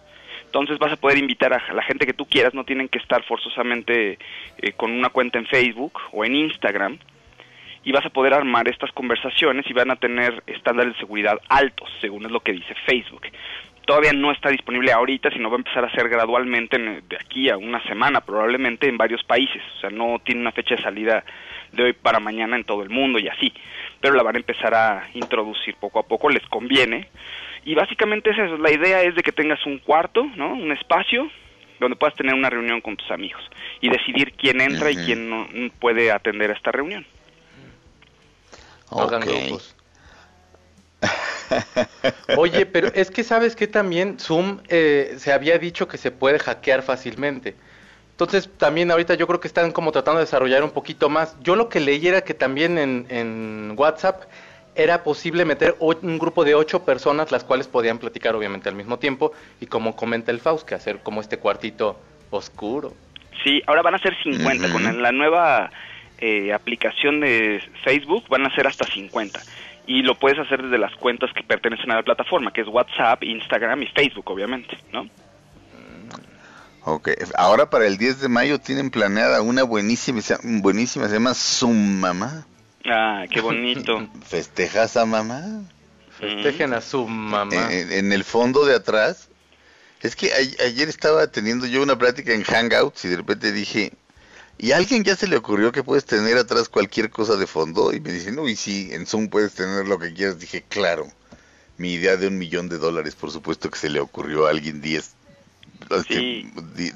Entonces vas a poder invitar a la gente que tú quieras, no tienen que estar forzosamente eh, con una cuenta en Facebook o en Instagram, y vas a poder armar estas conversaciones y van a tener estándares de seguridad altos, según es lo que dice Facebook. Todavía no está disponible ahorita, sino va a empezar a ser gradualmente de aquí a una semana, probablemente en varios países. O sea, no tiene una fecha de salida de hoy para mañana en todo el mundo y así. Pero la van a empezar a introducir poco a poco, les conviene y básicamente es eso, la idea es de que tengas un cuarto, ¿no? Un espacio donde puedas tener una reunión con tus amigos y decidir quién entra y quién no puede atender a esta reunión. Oye, pero es que sabes que también Zoom eh, se había dicho que se puede hackear fácilmente. Entonces también ahorita yo creo que están como tratando de desarrollar un poquito más. Yo lo que leí era que también en, en WhatsApp era posible meter un grupo de ocho personas, las cuales podían platicar obviamente al mismo tiempo, y como comenta el Faust, que hacer como este cuartito oscuro. Sí, ahora van a ser 50, con la nueva eh, aplicación de Facebook van a ser hasta 50. Y lo puedes hacer desde las cuentas que pertenecen a la plataforma, que es WhatsApp, Instagram y Facebook, obviamente, ¿no? Ok, ahora para el 10 de mayo tienen planeada una buenísima, buenísima, se llama Zoom Mamá. Ah, qué bonito. ¿Festejas a mamá? Festejen a su mamá. En, el fondo de atrás. Es que ayer estaba teniendo yo una plática en Hangouts y de repente dije, ¿y a alguien ya se le ocurrió que puedes tener atrás cualquier cosa de fondo? Y me dicen, uy, sí, en Zoom puedes tener lo que quieras. Dije, claro, mi idea de un millón de dólares, por supuesto que se le ocurrió a alguien 10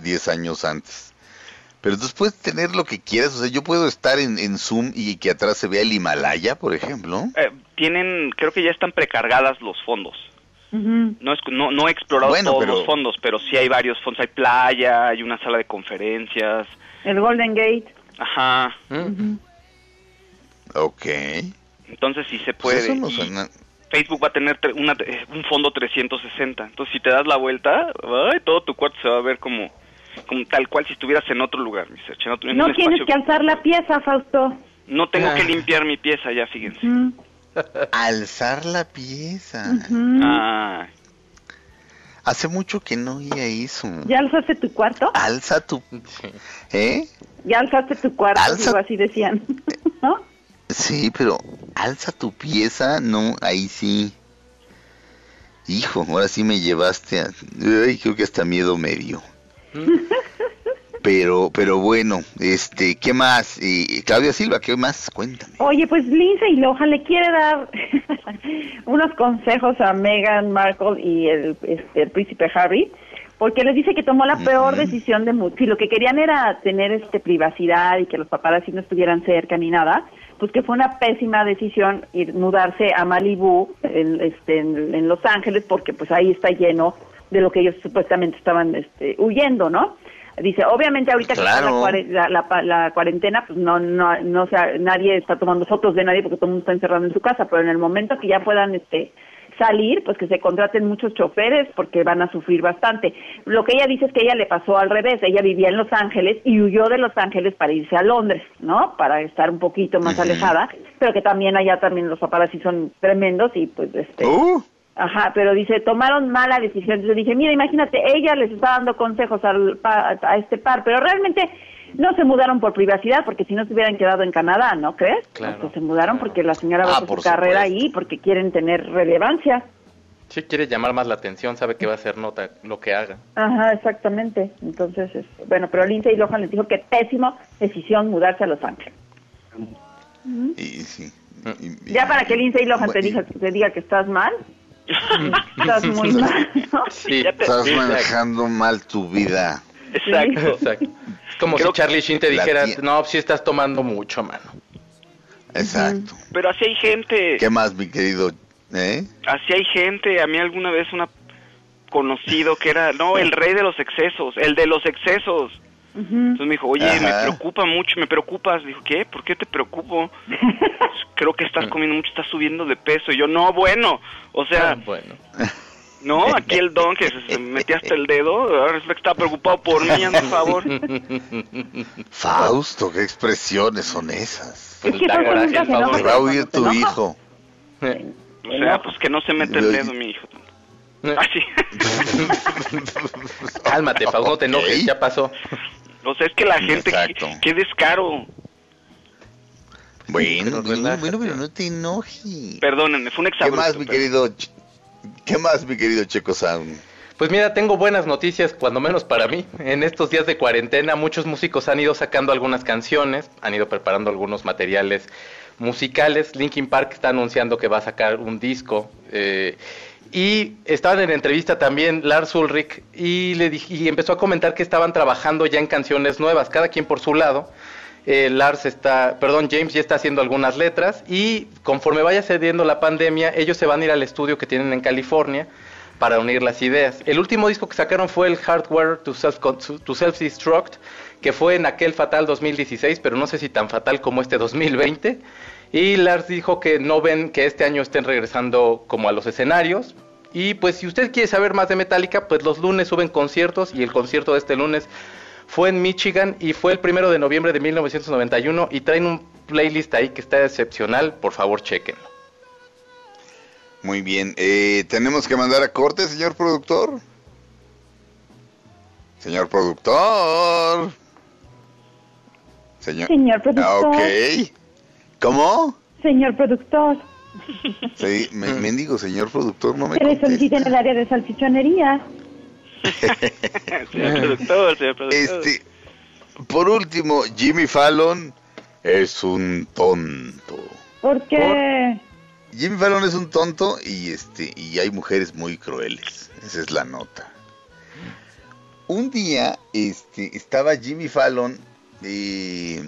10 años antes. Pero entonces puedes tener lo que quieras, o sea, yo puedo estar en, en Zoom y que atrás se vea el Himalaya, por ejemplo. Eh, tienen, creo que ya están precargadas los fondos. no, es, no, no he explorado todos los fondos, pero sí hay varios fondos. Hay playa, hay una sala de conferencias. El Golden Gate. Ajá. Ok. Entonces sí se pues puede. Facebook va a tener una, eh, un fondo 360. Entonces, si te das la vuelta, todo tu cuarto se va a ver como, como tal cual si estuvieras en otro lugar, mi no tienes que alzar la pieza, Fausto. No tengo que ah. limpiar mi pieza, ya fíjense. Alzar la pieza. ah. Hace mucho que no oía eso. ¿Ya alzaste tu cuarto? Alza tu... ¿Eh? Ya alzaste tu cuarto, Alza... así decían. ¿No? Sí, pero alza tu pieza, no, ahí sí. Hijo, ahora sí me llevaste a... Ay, creo que hasta miedo medio. Pero, pero bueno, este, ¿qué más? Y Claudia Silva, ¿qué más? Cuéntame. Oye, pues Lindsay Lohan le quiere dar unos consejos a Meghan Markle y el, este, el príncipe Harry, porque les dice que tomó la peor decisión de si lo que querían era tener este privacidad y que los paparazzi no estuvieran cerca ni nada, pues que fue una pésima decisión ir mudarse a Malibu, en, este, en, Los Ángeles, porque pues ahí está lleno de lo que ellos supuestamente estaban este, huyendo, ¿no? Dice, obviamente ahorita que está la, la, cuarentena, pues no, no, no, sea, nadie está tomando fotos de nadie porque todo el mundo está encerrado en su casa, pero en el momento que ya puedan, este, salir, pues que se contraten muchos choferes porque van a sufrir bastante. Lo que ella dice es que ella le pasó al revés, ella vivía en Los Ángeles y huyó de Los Ángeles para irse a Londres, ¿no? Para estar un poquito más alejada, pero que también allá también los paparazzi son tremendos y pues este... Uh. Ajá, pero dice, tomaron mala decisión. Yo dije, mira, imagínate, ella les está dando consejos al, a este par, pero realmente no se mudaron por privacidad, porque si no se hubieran quedado en Canadá, ¿no crees? Claro, se mudaron porque la señora va a ah, su carrera ahí, porque quieren tener relevancia. Sí, quiere llamar más la atención, sabe que va a ser nota lo que haga. Ajá, exactamente. Entonces, bueno, pero Lindsay Lohan les dijo que pésimo decisión mudarse a Los Ángeles. Y, sí. ya para que Lindsay Lohan te, diga, te diga que estás mal, estás muy mal, ¿no? Sí, estás manejando mal tu vida. Exacto. Exacto. Como si Charlie Sheen te dijera, no, si estás tomando mucho, mano. Exacto. Pero así hay gente. ¿Qué más, mi querido? ¿Eh? Así hay gente. A mí alguna vez una conocido que era, no, el rey de los excesos, el de los excesos. Entonces me dijo, oye, me preocupa mucho, me preocupas. Dijo, ¿qué? ¿Por qué te preocupo? Creo que estás comiendo mucho, estás subiendo de peso. Y yo, no, bueno, o sea, ah, bueno. No, aquí el don que se metía hasta el dedo, ahora es que está preocupado por mí, por favor. Fausto, qué expresiones son esas. Es que Fausto va a oír tu hijo. O sea, pues que no se mete el dedo mi hijo. Así. Cálmate, Fausto, no te enojes, ya pasó. O sea, es que la gente, qué, descaro. Bueno, bueno, pero no te enojes. Perdónenme, fue un examen. ¿Qué más, mi querido ¿Qué más, mi querido Checo Sound? Pues mira, tengo buenas noticias, cuando menos para mí. En estos días de cuarentena, muchos músicos han ido sacando algunas canciones, han ido preparando algunos materiales musicales. Linkin Park está anunciando que va a sacar un disco. Eh, y estaban en entrevista también Lars Ulrich y, le y empezó a comentar que estaban trabajando ya en canciones nuevas, cada quien por su lado. Eh, Lars está, perdón, James ya está haciendo algunas letras y conforme vaya cediendo la pandemia, ellos se van a ir al estudio que tienen en California para unir las ideas. El último disco que sacaron fue el Hardware to Self-Destruct, que fue en aquel fatal 2016, pero no sé si tan fatal como este 2020. Y Lars dijo que no ven que este año estén regresando como a los escenarios. Y pues si usted quiere saber más de Metallica, pues los lunes suben conciertos y el concierto de este lunes fue en Michigan y fue el primero de noviembre de 1991 y traen un playlist ahí que está excepcional, por favor chequenlo. Muy bien, eh, tenemos que mandar a corte, señor productor. Señor productor. Señor, señor productor. ok. ¿Cómo? Señor productor. Sí, me, mendigo, señor productor, no me Que le soliciten el área de salchichonería. señor productor, señor productor. Este, por último, Jimmy Fallon es un tonto. ¿Por qué? Jimmy Fallon es un tonto y este y hay mujeres muy crueles. Esa es la nota. Un día este estaba Jimmy Fallon eh,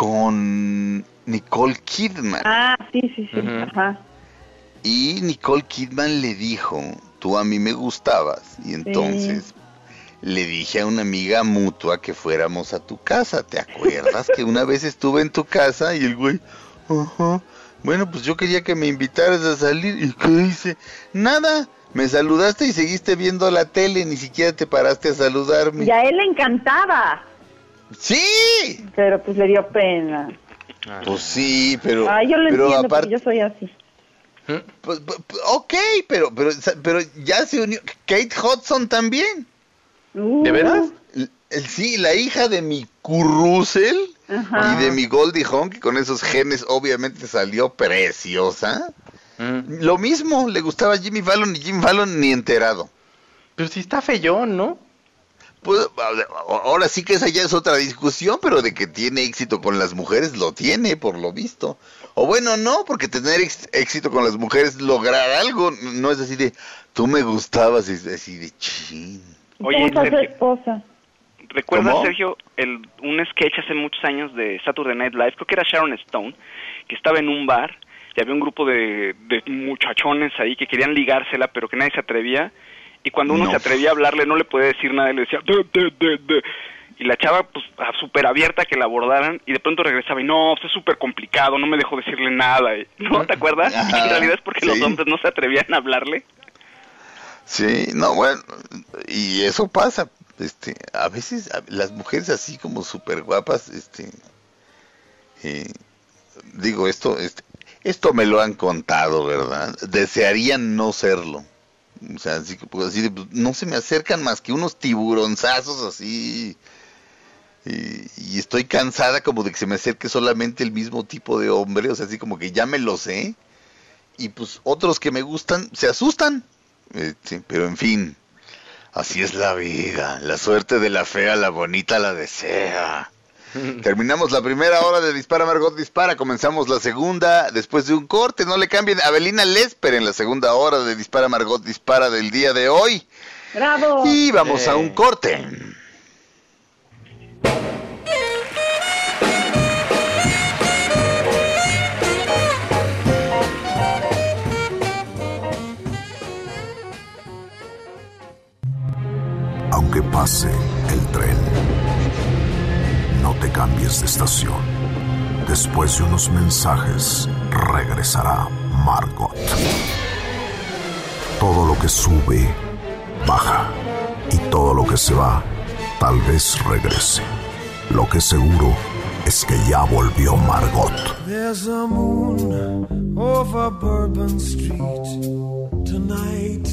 con Nicole Kidman. Ah, sí, sí, sí. Ajá. Y Nicole Kidman le dijo, tú a mí me gustabas. Y entonces le dije a una amiga mutua que fuéramos a tu casa. ¿Te acuerdas que una vez estuve en tu casa y el güey, ajá, bueno, pues yo quería que me invitaras a salir. ¿Y qué hice? Nada. Me saludaste y seguiste viendo la tele, ni siquiera te paraste a saludarme. Y a él le encantaba. Sí. Pero pues le dio pena. Pues sí, pero... Ah, yo lo entiendo, aparte... yo soy así. Pues, pues, ok, pero, pero, pero ya se unió. Kate Hudson también. Uh. ¿De veras? Sí, la hija de mi Currusel y de mi Goldie Hawn, que con esos genes obviamente salió preciosa. Mm. Lo mismo, le gustaba Jimmy Fallon y Jimmy Fallon ni enterado. Pero si está feyón, ¿no? Pues ahora sí que esa ya es otra discusión, pero de que tiene éxito con las mujeres, lo tiene, por lo visto. O bueno, no, porque tener éxito con las mujeres, lograr algo, no es así de, tú me gustabas, es así de chin. Oye, esposa? ¿Recuerdas, Sergio, el, un sketch hace muchos años de Saturday Night Live? Creo que era Sharon Stone, que estaba en un bar y había un grupo de, muchachones ahí que querían ligársela, pero que nadie se atrevía. Y cuando uno se atrevía a hablarle, no le podía decir nada, y le decía... y la chava, pues, súper abierta que la abordaran, y de pronto regresaba y no, pues, es súper complicado, no me dejó decirle nada. ¿No te acuerdas? y en realidad es porque los hombres no se atrevían a hablarle. Sí, no, bueno, y eso pasa, este, a veces las mujeres así como súper guapas, este, eh, digo esto, este, esto me lo han contado, ¿verdad? Desearían no serlo. O sea, así, pues, así pues, no se me acercan más que unos tiburonzazos así. Y, y, estoy cansada como de que se me acerque solamente el mismo tipo de hombre, o sea, así como que ya me lo sé. Y pues otros que me gustan se asustan. Este, pero en fin, Así es la vida, la suerte de la fea, la bonita la desea. Terminamos la primera hora de Dispara Margot Dispara, comenzamos la segunda después de un corte, no le cambien Abelina Lesper en la segunda hora de Dispara Margot Dispara del día de hoy. Bravo. Y vamos a un corte. aunque pase cambies de estación. Después de unos mensajes, regresará Margot. Todo lo que sube, baja. Y todo lo que se va, tal vez regrese. Lo que seguro es que ya volvió Margot. There's a moon over Bourbon Street tonight.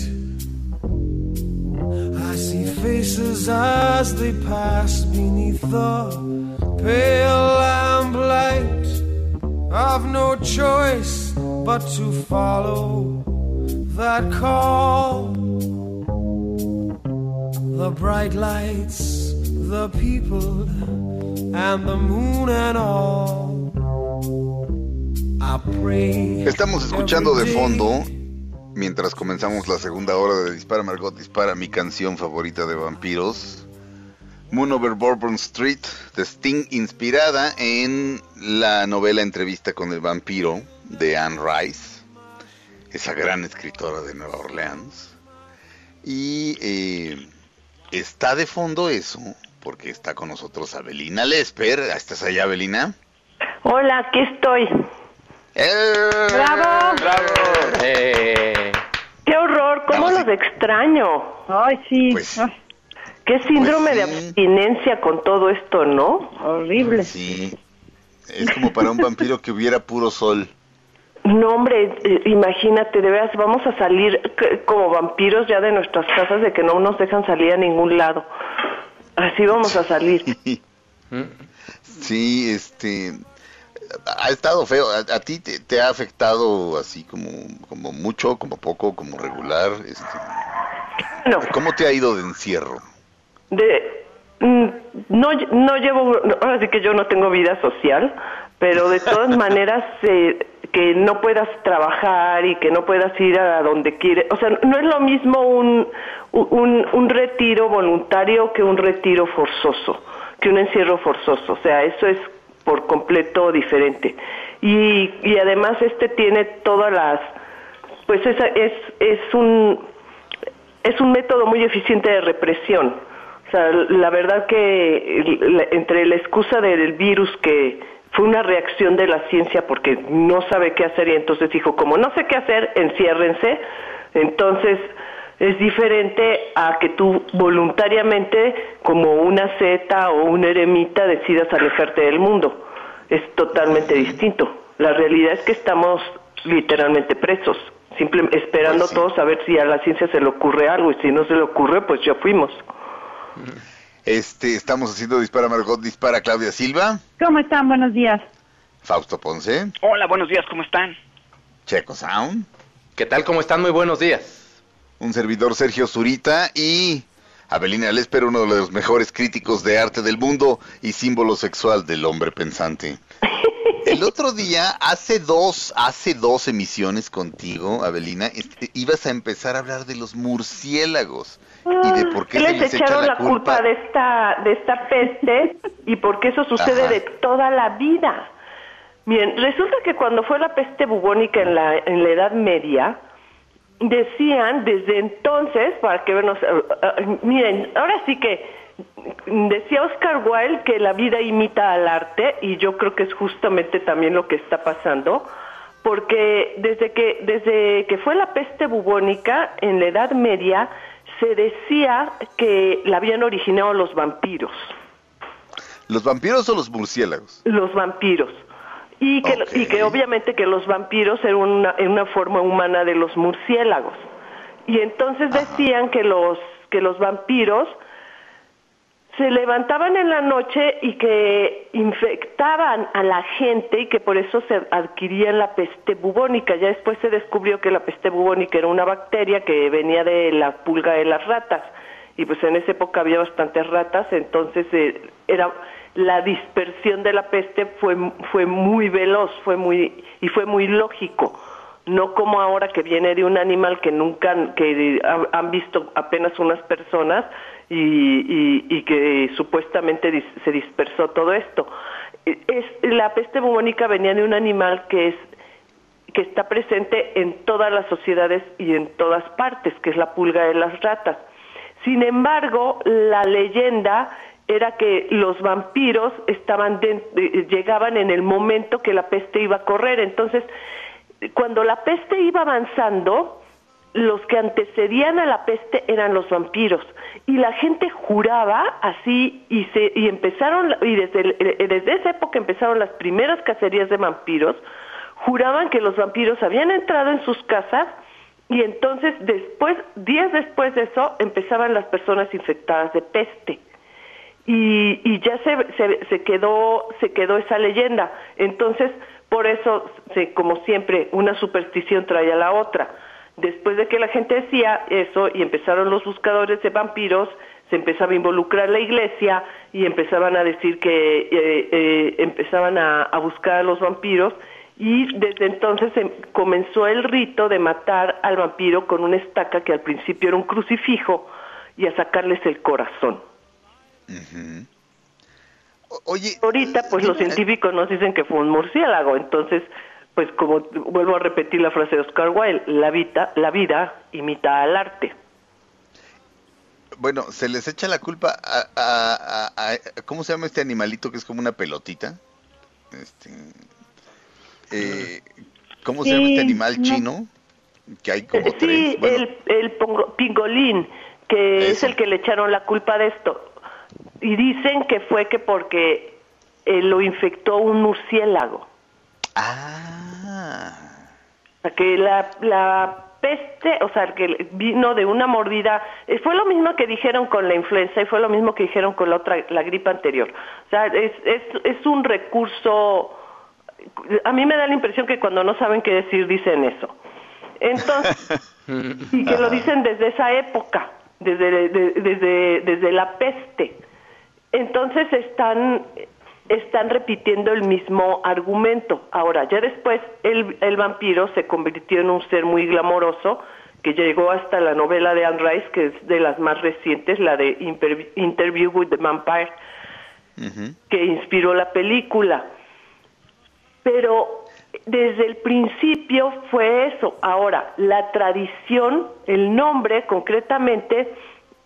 see faces as they pass beneath the pale lamplight. I've no choice but to follow that call. The bright lights, the people, and the moon and all. Estamos escuchando de fondo mientras comenzamos la segunda hora de Dispara Margot Dispara, mi canción favorita de vampiros, Moon Over Bourbon Street, de Sting, inspirada en la novela Entrevista con el vampiro de Anne Rice. esa gran escritora de Nueva Orleans. Y eh, está de fondo eso, porque está con nosotros Abelina Lesper. ¿Estás allá, Abelina? Hola, aquí estoy. ¡Eh! ¡Bravo! ¡Bravo! Eh. ¡Qué horror! ¿Cómo los extraño? Ay, sí. Pues, Qué síndrome Pues de sí. abstinencia con todo esto, ¿no? horrible. sí. Es como para un vampiro que hubiera puro sol. No, hombre, eh, imagínate, de veras, vamos a salir como vampiros ya de nuestras casas, de que no nos dejan salir a ningún lado. Así vamos a salir. Sí, este ha estado feo. ¿A, a ti te, te ha afectado así como como mucho, como poco, como regular? Este, No, ¿Cómo te ha ido de encierro? De, mm, no, no llevo, ahora sí que yo no tengo vida social, pero de todas maneras eh, que no puedas trabajar y que no puedas ir a donde quieres, o sea, no es lo mismo un, un, un retiro voluntario que un retiro forzoso, que un encierro forzoso, o sea, eso es por completo diferente. Y, y además este tiene todas las, pues esa es, es un, es un método muy eficiente de represión. O sea, la verdad que entre la excusa del virus que fue una reacción de la ciencia porque no sabe qué hacer y entonces dijo, como no sé qué hacer, enciérrense. Entonces es diferente a que tú voluntariamente, como una zeta o un eremita, decidas alejarte del mundo. Es totalmente distinto. La realidad es que estamos literalmente presos, simple, esperando Pues sí. todos a ver si a la ciencia se le ocurre algo y si no se le ocurre, pues ya fuimos. Este, estamos haciendo Dispara Margot, Dispara Claudia Silva, ¿Cómo están? Buenos días. Fausto Ponce, Hola, buenos días, ¿cómo están? Checo Sound, ¿Qué tal? ¿Cómo están? Muy buenos días. un servidor Sergio Zurita y Abelina Lesper, uno de los mejores críticos de arte del mundo y símbolo sexual del hombre pensante. El otro día, hace dos, hace dos emisiones contigo, Abelina, este, ibas a empezar a hablar de los murciélagos y de por qué se les echa echaron la culpa de esta de esta peste y porque eso sucede Ajá. de toda la vida. Bien, resulta que cuando fue la peste bubónica en la en la Edad Media decían desde entonces para que vernos eh, eh, miren, ahora sí que decía Oscar Wilde que la vida imita al arte y yo creo que es justamente también lo que está pasando porque desde que desde que fue la peste bubónica en la Edad Media se decía que la habían originado los vampiros, ¿Los vampiros o los murciélagos? los vampiros. Y que, y que obviamente que los vampiros eran una, en una forma humana de los murciélagos. Y entonces decían que los, que los vampiros se levantaban en la noche y que infectaban a la gente y que por eso se adquirían la peste bubónica. Ya después se descubrió que la peste bubónica era una bacteria que venía de la pulga de las ratas. Y pues en esa época había bastantes ratas, entonces eh, era la dispersión de la peste fue fue muy veloz, fue muy y fue muy lógico no como ahora que viene de un animal que nunca que ha- han visto apenas unas personas y, y- y que supuestamente se dispersó todo esto. Eh, Es, la peste bubónica venía de un animal que es que está presente en todas las sociedades y en todas partes, que es la pulga de las ratas. Sin embargo, la leyenda era que los vampiros estaban eh, llegaban en el momento que la peste iba a correr, entonces cuando la peste iba avanzando, los que antecedían a la peste eran los vampiros. Y la gente juraba así y se y empezaron y desde el- eh, desde esa época empezaron las primeras cacerías de vampiros juraban que los vampiros habían entrado en sus casas y entonces después días después de eso empezaban las personas infectadas de peste. Y, y ya se, se, se quedó se quedó esa leyenda. Entonces por eso se, como siempre una superstición trae a la otra después de que la gente decía eso y empezaron los buscadores de vampiros se empezaba a involucrar la iglesia y empezaban a decir que eh, eh, empezaban a, a buscar a los vampiros y desde entonces comenzó el rito de matar al vampiro con una estaca que al principio era un crucifijo y a sacarles el corazón. Oye, Ahorita, pues los dime- científicos nos dicen que fue un murciélago, entonces, pues como vuelvo a repetir la frase de Oscar Wilde, la vida, la vida imita al arte. Bueno, se les echa la culpa a, ¿cómo se llama este animalito que es como una pelotita? Este, eh, ¿Cómo se llama este animal chino? Que hay como sí, el, el pingolín, que es el que le echaron la culpa de esto. Y dicen que fue que porque eh, lo infectó un murciélago. Ah. que la, la peste, o sea, que vino de una mordida, eh, fue lo mismo que dijeron con la influenza y fue lo mismo que dijeron con la otra, la gripe anterior. O sea, es, es, es un recurso, a mí me da la impresión que cuando no saben qué decir dicen eso. Entonces, y que lo dicen desde esa época, desde, desde, desde la peste. Entonces están están repitiendo el mismo argumento. Ahora, ya después el, el, vampiro se convirtió en un ser muy glamoroso que llegó hasta la novela de Anne Rice, que es de las más recientes, la de Interview with the Vampire, que inspiró la película. Pero desde el principio fue eso. Ahora, la tradición, el nombre concretamente,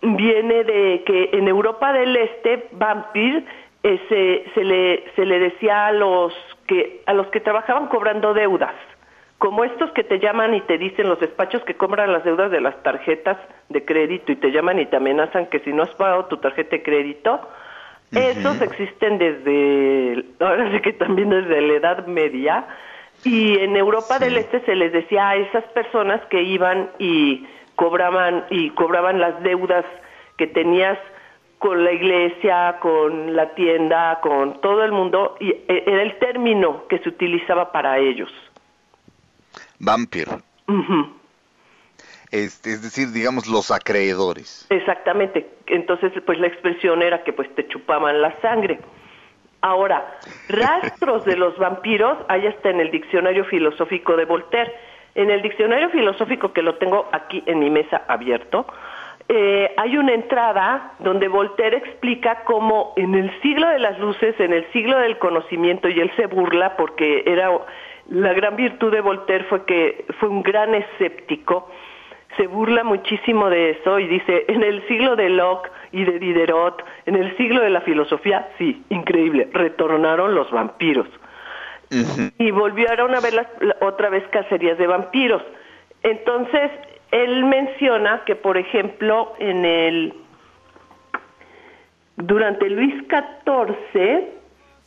viene de que en Europa del Este, vampir eh, se, le, se le decía a los, que, a los que trabajaban cobrando deudas, como estos que te llaman y te dicen los despachos que cobran las deudas de las tarjetas de crédito y te llaman y te amenazan que si no has pagado tu tarjeta de crédito, esos existen desde, ahora sí que también desde la Edad Media, y en Europa del Este se les decía a esas personas que iban y cobraban y cobraban las deudas que tenías con la iglesia, con la tienda, con todo el mundo, y e, era el término que se utilizaba para ellos. Vampir. este, es decir, digamos, los acreedores. Exactamente. Entonces, pues la expresión era que pues te chupaban la sangre. Ahora, rastros de los vampiros hay hasta en el diccionario filosófico de Voltaire. En el diccionario filosófico que lo tengo aquí en mi mesa abierto, eh, hay una entrada donde Voltaire explica cómo en el siglo de las luces, en el siglo del conocimiento, y él se burla porque era la gran virtud de Voltaire fue que fue un gran escéptico, se burla muchísimo de eso y dice, en el siglo de Locke y de Diderot, en el siglo de la filosofía, sí, increíble, retornaron los vampiros. Y volvieron a ver las, otra vez cacerías de vampiros. Entonces, él menciona que, por ejemplo, en el durante Luis XIV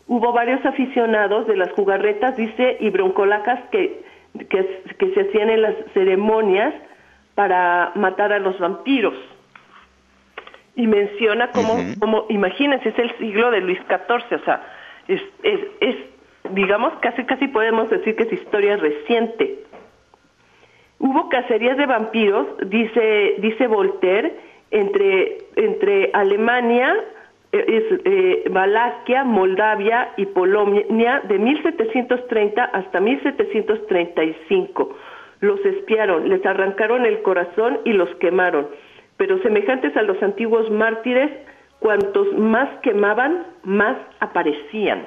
hubo varios aficionados de las jugarretas, dice, y broncolacas que, que, se hacían en las ceremonias para matar a los vampiros. Y menciona cómo, como imagínense, es el siglo de Luis XIV, o sea, es, es, es, digamos, casi casi podemos decir que es historia reciente. Hubo cacerías de vampiros, dice, dice Voltaire, entre, entre Alemania, eh, eh, Valaquia, Moldavia y Polonia de 1730 hasta 1735. Los espiaron, les arrancaron el corazón y los quemaron. Pero semejantes a los antiguos mártires, cuantos más quemaban, más aparecían.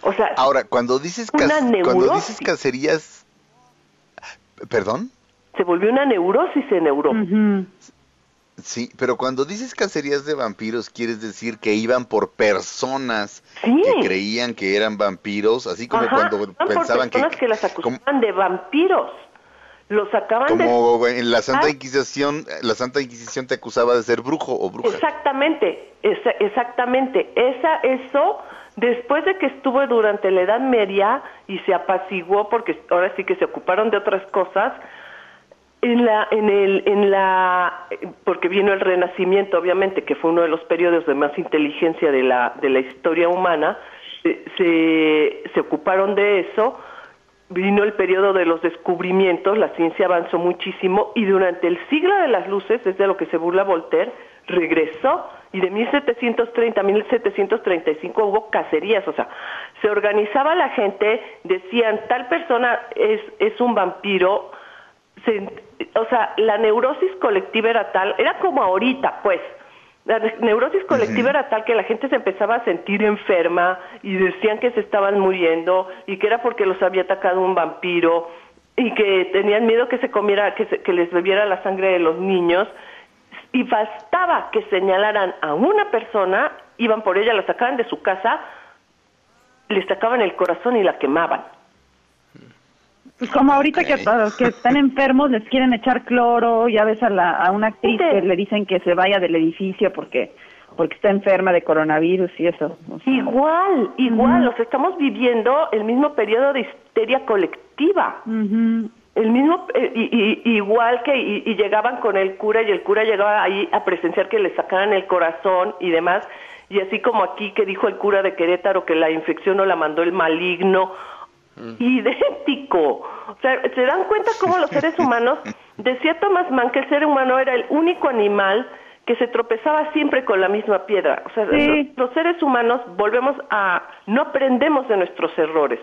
O sea, ahora cuando dices, cuando dices cacerías ¿Perdón? Se volvió una neurosis en Europa. Sí, pero cuando dices cacerías de vampiros, quieres decir que iban por personas que creían que eran vampiros, así como cuando pensaban por personas que, las acusaban de vampiros. Los sacaban como en la Santa Inquisición, la Santa Inquisición te acusaba de ser brujo o bruja. Exactamente, exactamente. Esa, eso Después de que estuvo durante la Edad Media y se apaciguó porque ahora sí que se ocuparon de otras cosas, en la, en el, en la, porque vino el Renacimiento, obviamente, que fue uno de los periodos de más inteligencia de la, de la historia humana, eh, se, se ocuparon de eso, vino el periodo de los descubrimientos, la ciencia avanzó muchísimo y durante el siglo de las luces, es de lo que se burla Voltaire, regresó y de 1730 a 1735 hubo cacerías, o sea, se organizaba la gente, decían, tal persona es, es un vampiro, o sea, la neurosis colectiva era tal, era como ahorita, pues, La neurosis colectiva era tal que la gente se empezaba a sentir enferma y decían que se estaban muriendo y que era porque los había atacado un vampiro y que tenían miedo que se comiera, que, que les bebiera la sangre de los niños y bastaba que señalaran a una persona, iban por ella, la sacaban de su casa, le sacaban el corazón y la quemaban. Pues como ahorita que a los que están enfermos les quieren echar cloro, ya ves a, la, a una actriz que le dicen que se vaya del edificio porque porque está enferma de coronavirus y eso. Igual, igual, o sea, estamos viviendo el mismo periodo de histeria colectiva. El mismo, eh, y, igual que, y, llegaban con el cura y el cura llegaba ahí a presenciar que le sacaran el corazón y demás, y así como aquí que dijo el cura de Querétaro que la infección no la mandó el maligno, idéntico. O sea, ¿se dan cuenta cómo los seres humanos, decía Thomas Mann que el ser humano era el único animal que se tropezaba siempre con la misma piedra. O sea, los, seres humanos volvemos a, no aprendemos de nuestros errores.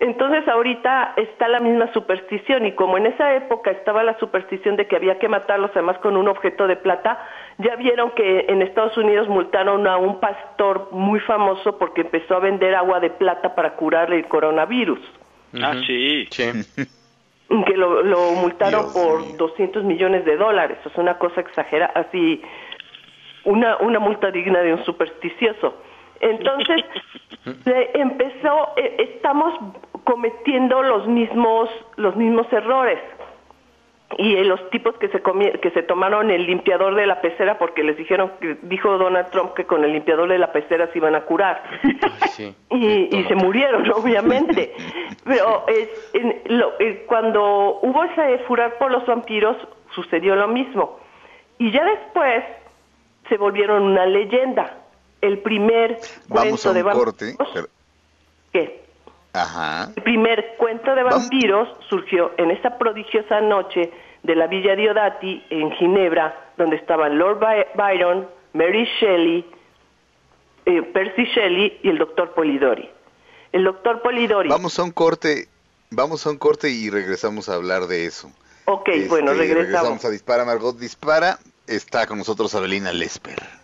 Entonces ahorita está la misma superstición y como en esa época estaba la superstición de que había que matarlos además con un objeto de plata, ya vieron que en Estados Unidos multaron a un pastor muy famoso porque empezó a vender agua de plata para curarle el coronavirus. Ah, sí. sí. Que lo, multaron por 200 millones de dólares. Es una cosa exagerada, así, una, una multa digna de un supersticioso. Entonces, empezó, eh, estamos cometiendo los mismos, los mismos errores. Y los tipos que se que se tomaron el limpiador de la pecera porque les dijeron que dijo Donald Trump que con el limpiador de la pecera se iban a curar. Y, se murieron obviamente. Pero es, eh, cuando hubo ese furar por los vampiros sucedió lo mismo. Y ya después se volvieron una leyenda el primer cuento de vampiros ¿qué? El primer cuento de vampiros surgió en esa prodigiosa noche de la Villa Diodati en Ginebra, donde estaban Lord Byron, Mary Shelley, eh, Percy Shelley y el doctor Polidori. El doctor Polidori. Vamos a un corte, vamos a un corte y regresamos a hablar de eso. Ok, bueno, este, regresamos. Regresamos a Dispara, Margot Dispara. Está con nosotros Abelina Lesper.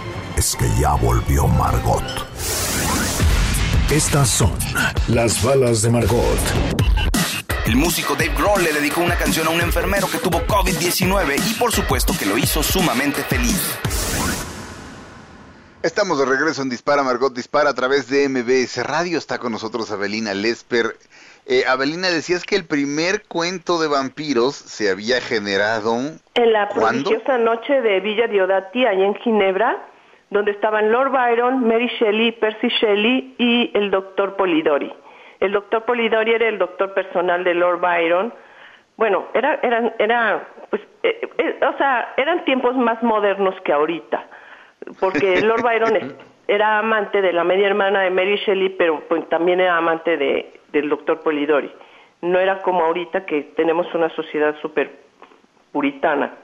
es que ya volvió Margot. Estas son las balas de Margot. El músico Dave Grohl le dedicó una canción a un enfermero que tuvo COVID-19 y por supuesto que lo hizo sumamente feliz. Estamos de regreso en Dispara, Margot Dispara a través de MBS Radio. Está con nosotros Abelina Lesper. Eh, Abelina, decías que el primer cuento de vampiros se había generado... En la prodigiosa noche de Villa Diodati, allá en Ginebra, donde estaban Lord Byron, Mary Shelley, Percy Shelley y el doctor Polidori. El doctor Polidori era el doctor personal de Lord Byron. Bueno, era, eran, era, pues, eh, eh, o sea, eran tiempos más modernos que ahorita, porque Lord Byron era amante de la media hermana de Mary Shelley, pero pues, también era amante de, del doctor Polidori. No era como ahorita que tenemos una sociedad súper puritana.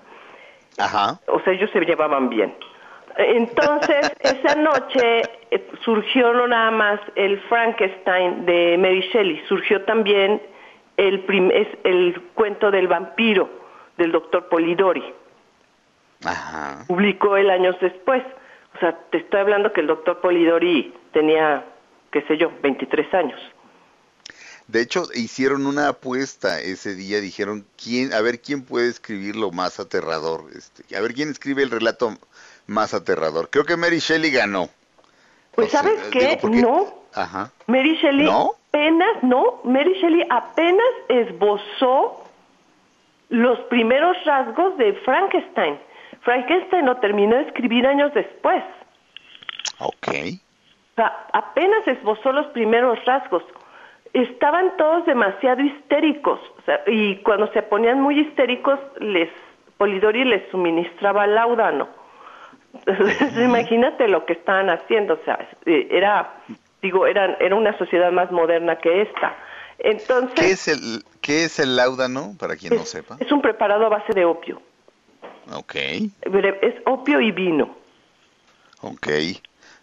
Ajá. O sea, ellos se llevaban bien. Entonces, esa noche eh, surgió no nada más el Frankenstein de Mary Shelley, surgió también el, el cuento del vampiro del doctor Polidori. Ajá. Publicó el años después. O sea, te estoy hablando que el doctor Polidori tenía, qué sé yo, 23 años. De hecho, hicieron una apuesta ese día, dijeron, quién, a ver quién puede escribir lo más aterrador, este, a ver quién escribe el relato más aterrador. Creo que Mary Shelley ganó. Pues sabes qué, no. Ajá. Mary Shelley apenas, no, Mary Shelley apenas esbozó los primeros rasgos de Frankenstein. Frankenstein lo terminó de escribir años después. Ok. O sea, apenas esbozó los primeros rasgos. Estaban todos demasiado histéricos. O sea, y cuando se ponían muy histéricos, les Polidori les suministraba láudano. imagínate lo que estaban haciendo, o sea, eh, era, digo, era, era una sociedad más moderna que esta. Entonces, ¿Qué es el, qué es el láudano, para quien no sepa? Es un preparado a base de opio. Ok. Es opio y vino. Ok.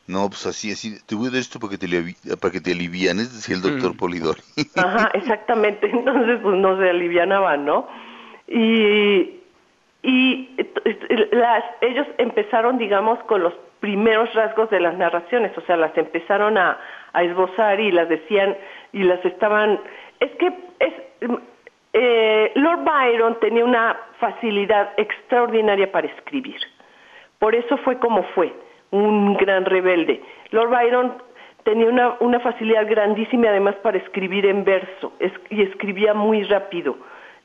No, pues así, así, te voy a dar esto para que te, para que te alivianes, decía el doctor mm. Polidori. Ajá, exactamente, entonces pues no se alivianaban, ¿no? Y, y las, ellos empezaron, digamos, con los primeros rasgos de las narraciones, o sea, las empezaron a, a esbozar y las decían, y las estaban, es que es, eh, Lord Byron tenía una facilidad extraordinaria para escribir, por eso fue como fue un gran rebelde. Lord Byron tenía una, una facilidad grandísima además para escribir en verso y escribía muy rápido.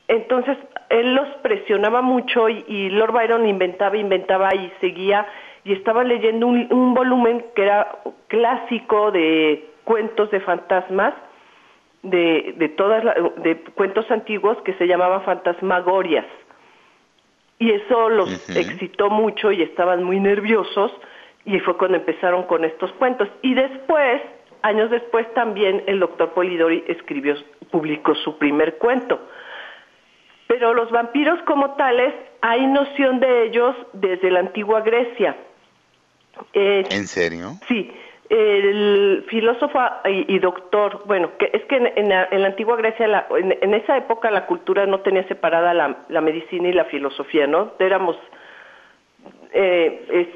Entonces él los presionaba mucho y, Lord Byron inventaba, inventaba y seguía y estaba leyendo un, un volumen que era clásico de cuentos de fantasmas, de, de todas de cuentos antiguos que se llamaban fantasmagorias. Y eso los excitó mucho y estaban muy nerviosos y fue cuando empezaron con estos cuentos. Y después, años después también el doctor Polidori escribió, publicó su primer cuento. Pero los vampiros como tales, hay noción de ellos desde la antigua Grecia. Eh, ¿En serio? Sí, el filósofo y, doctor, bueno, que es que en, la, antigua Grecia, en, esa época la cultura no tenía separada la, la medicina y la filosofía, ¿no? Éramos eh,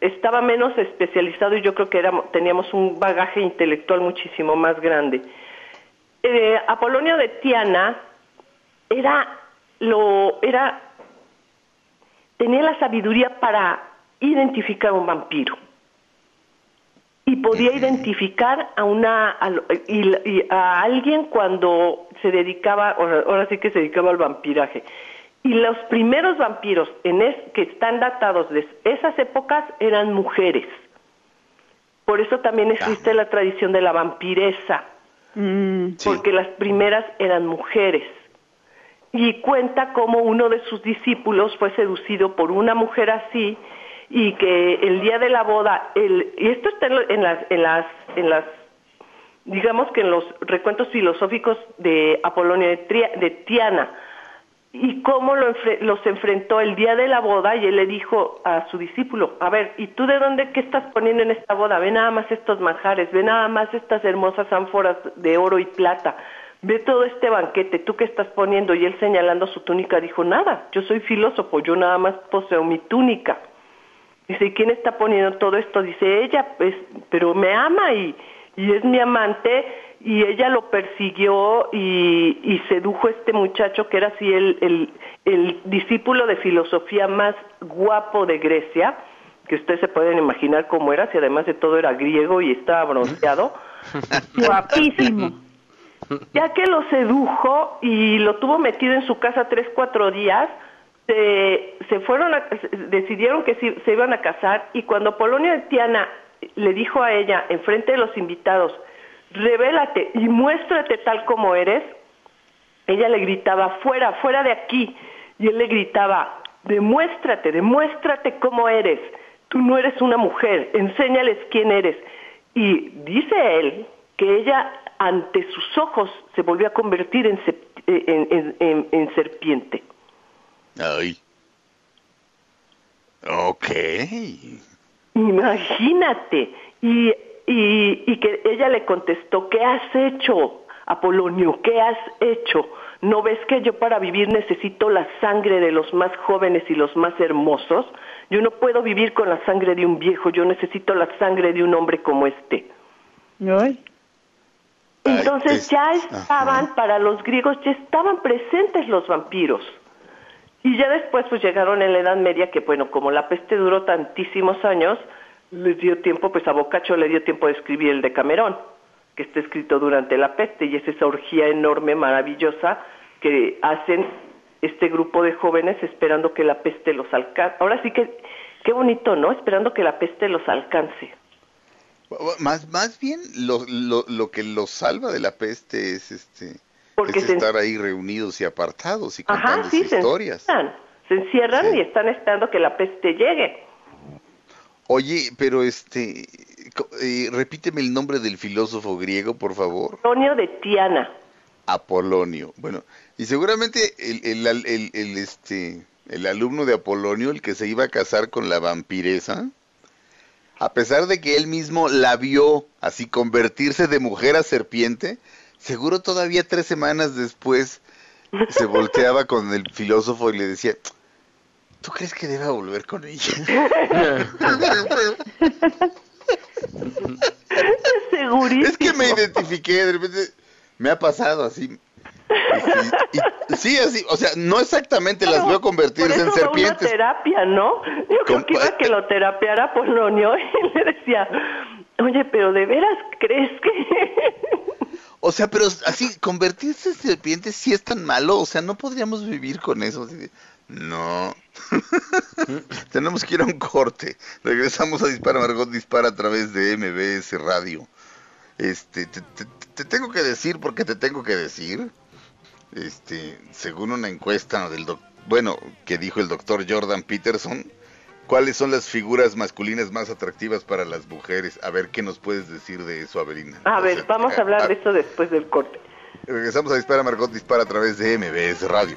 estaba menos especializado y yo creo que éramos, teníamos un bagaje intelectual muchísimo más grande. Eh, Apolonio de Tiana era lo era tenía la sabiduría para identificar a un vampiro. Y podía identificar a una a, a alguien cuando se dedicaba ahora sí que se dedicaba al vampiraje y los primeros vampiros en que están datados de esas épocas eran mujeres. Por eso también existe la tradición de la vampiresa, mm. porque las primeras eran mujeres. Y cuenta cómo uno de sus discípulos fue seducido por una mujer así y que el día de la boda, el, y esto está en las, en las, en las, digamos que en los recuentos filosóficos de Apolonio de, de Tiana, y cómo los enfrentó el día de la boda y él le dijo a su discípulo, a ver, ¿y tú de dónde qué estás poniendo en esta boda? Ve nada más estos manjares, ve nada más estas hermosas ánforas de oro y plata, ve todo este banquete, ¿tú qué estás poniendo? Y él señalando su túnica dijo, nada, yo soy filósofo, yo nada más poseo mi túnica. Dice, ¿y quién está poniendo todo esto? Dice, ella, pues, pero me ama y es mi amante y ella lo persiguió y, sedujo a este muchacho que era así el, el, discípulo de filosofía más guapo de Grecia, que ustedes se pueden imaginar cómo era, si además de todo era griego y estaba bronceado. Guapísimo. Ya que lo sedujo y lo tuvo metido en su casa tres, cuatro días, se, se fueron decidieron que se, se iban a casar y cuando Polonia de Tiana le dijo a ella, en frente de los invitados, revélate y muéstrate tal como eres, ella le gritaba, fuera, fuera de aquí. Y él le gritaba, demuéstrate, demuéstrate cómo eres. Tú no eres una mujer, enséñales quién eres. Y dice él que ella ante sus ojos se volvió a convertir en, en, en, serpiente. Ay. Ok. Imagínate. Y y, que ella le contestó, ¿qué has hecho, Apolonio? ¿Qué has hecho? ¿No ves que yo para vivir necesito la sangre de los más jóvenes y los más hermosos? Yo no puedo vivir con la sangre de un viejo, yo necesito la sangre de un hombre como este. Entonces ya estaban, para los griegos, ya estaban presentes los vampiros. Y ya después pues llegaron en la Edad Media, que bueno, como la peste duró tantísimos años, les dio tiempo, pues a Boccaccio le dio tiempo de escribir el de Camerón, que está escrito durante la peste, y es esa orgía enorme, maravillosa, que hacen este grupo de jóvenes esperando que la peste los alcance. Ahora sí que, qué bonito, ¿no? Esperando que la peste los alcance. Más, más bien lo, lo, lo que los salva de la peste es este estar ahí reunidos y apartados y contando historias. Se encierran y están esperando que la peste llegue. Oye, pero este, eh, repíteme el nombre del filósofo griego, por favor. Apolonio de Tiana. Apolonio. Bueno, y seguramente el, el, el, este, el alumno de Apolonio, el que se iba a casar con la vampiresa, a pesar de que él mismo la vio así convertirse de mujer a serpiente, seguro todavía tres semanas después se volteaba con el filósofo y le decía, ¿tú crees que deba volver con ella? Segurísimo. Es que me identifiqué, de repente me ha pasado así. sí, así, o sea, no exactamente las veo convertirse en serpientes. Una terapia, ¿no? Yo creo que iba que lo terapiara Polonio y le decía, oye, pero ¿de veras crees que...? O sea, pero así, convertirse en serpientes sí es tan malo, o sea, no podríamos vivir con eso. No. Tenemos que ir a un corte. Regresamos a Dispara Margot Dispara a través de MBS Radio. Este, te, te, tengo que decir porque te tengo que decir. Este, según una encuesta del bueno, que dijo el doctor Jordan Peterson, ¿cuáles son las figuras masculinas más atractivas para las mujeres? A ver qué nos puedes decir de eso, Avelina. A ver, vamos a hablar de eso después del corte. Regresamos a Dispara Margot Dispara a través de MBS Radio.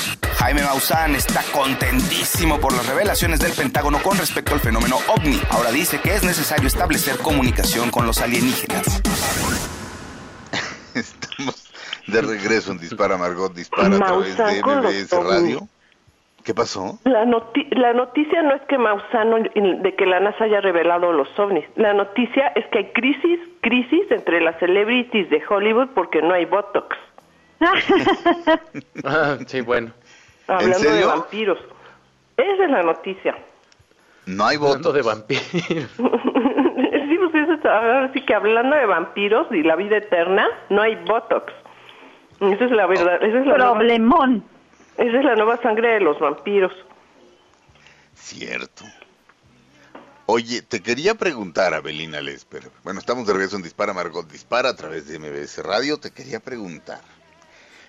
Jaime Maussan está contentísimo por las revelaciones del Pentágono con respecto al fenómeno ovni. Ahora dice que es necesario establecer comunicación con los alienígenas. Estamos de regreso en Dispara Margot, Dispara a través de MBS Radio. ¿Qué pasó? La, la noticia no es que Maussan, de que la NASA haya revelado los ovnis. La noticia es que hay crisis, crisis entre las celebrities de Hollywood porque no hay Botox. ah, sí, bueno. Hablando de vampiros. Esa es la noticia. No hay Botox. de vampiros. sí, pues eso así que hablando de vampiros y la vida eterna, no hay Botox. Esa es la verdad. Esa es la Problemón. Esa es la nueva sangre de los vampiros. Cierto. Oye, te quería preguntar, Abelina Lesper. Bueno, estamos de regreso en Dispara Margot Dispara a través de MBS Radio. Te quería preguntar.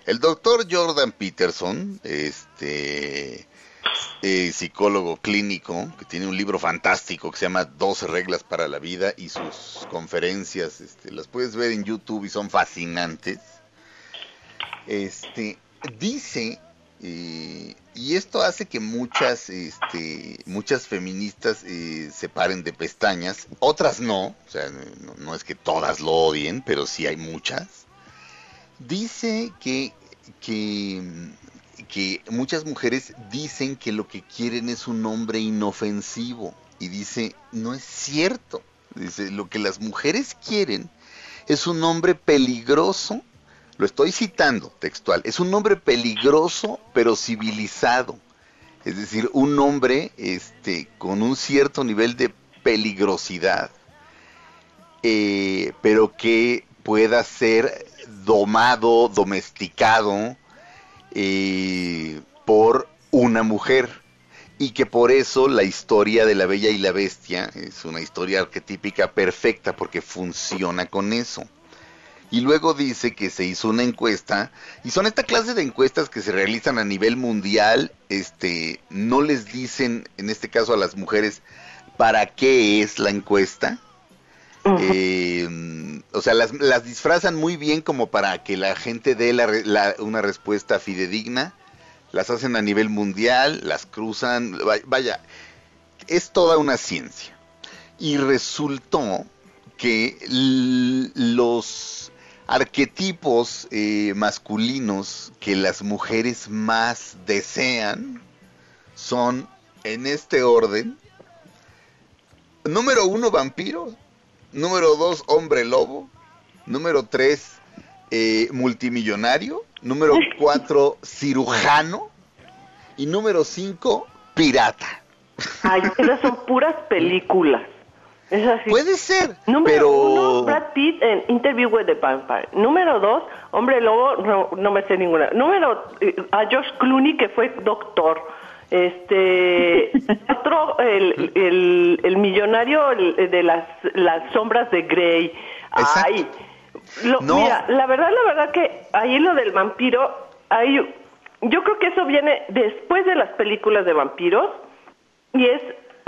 El doctor Jordan Peterson, este eh, psicólogo clínico, que tiene un libro fantástico que se llama 12 reglas para la vida y sus conferencias, este, las puedes ver en YouTube y son fascinantes. Este, dice eh, y esto hace que muchas, este, muchas feministas eh, se paren de pestañas, otras no, o sea, no, es que todas lo odien, pero sí hay muchas. Dice que, que, que muchas mujeres dicen que lo que quieren es un hombre inofensivo. Y dice, no es cierto. Dice, lo que las mujeres quieren es un hombre peligroso lo estoy citando textual, es un hombre peligroso pero civilizado. Es decir, un hombre este, con un cierto nivel de peligrosidad, eh, pero que pueda ser domado, domesticado eh, por una mujer. Y que por eso la historia de la Bella y la Bestia es una historia arquetípica perfecta porque funciona con eso y luego dice que se hizo una encuesta y son esta clase de encuestas que se realizan a nivel mundial, este, no les dicen en este caso a las mujeres para qué es la encuesta. Eh, o sea, las, las, disfrazan muy bien como para que la gente dé una respuesta fidedigna. Las hacen a nivel mundial, las cruzan, vaya, es toda una ciencia. Y resultó que los arquetipos eh, masculinos que las mujeres más desean son en este orden. Número uno, vampiro. Número dos, hombre lobo. Número tres, eh, multimillonario. Número cuatro, cirujano. Y número cinco, pirata. Ay, esas son puras películas. Es así. Puede ser, Número pero... uno, Brad Pitt en Interview with the Vampire. Número dos, Hombre Lobo, no, no me sé ninguna. Número, eh, a George Clooney, que fue doctor. Este, otro, el, el, el millonario el- de las, las sombras de Grey. Ay, lo- No. mira, la verdad, la verdad que ahí lo del vampiro, ahí, yo creo que eso viene después de las películas de vampiros y es,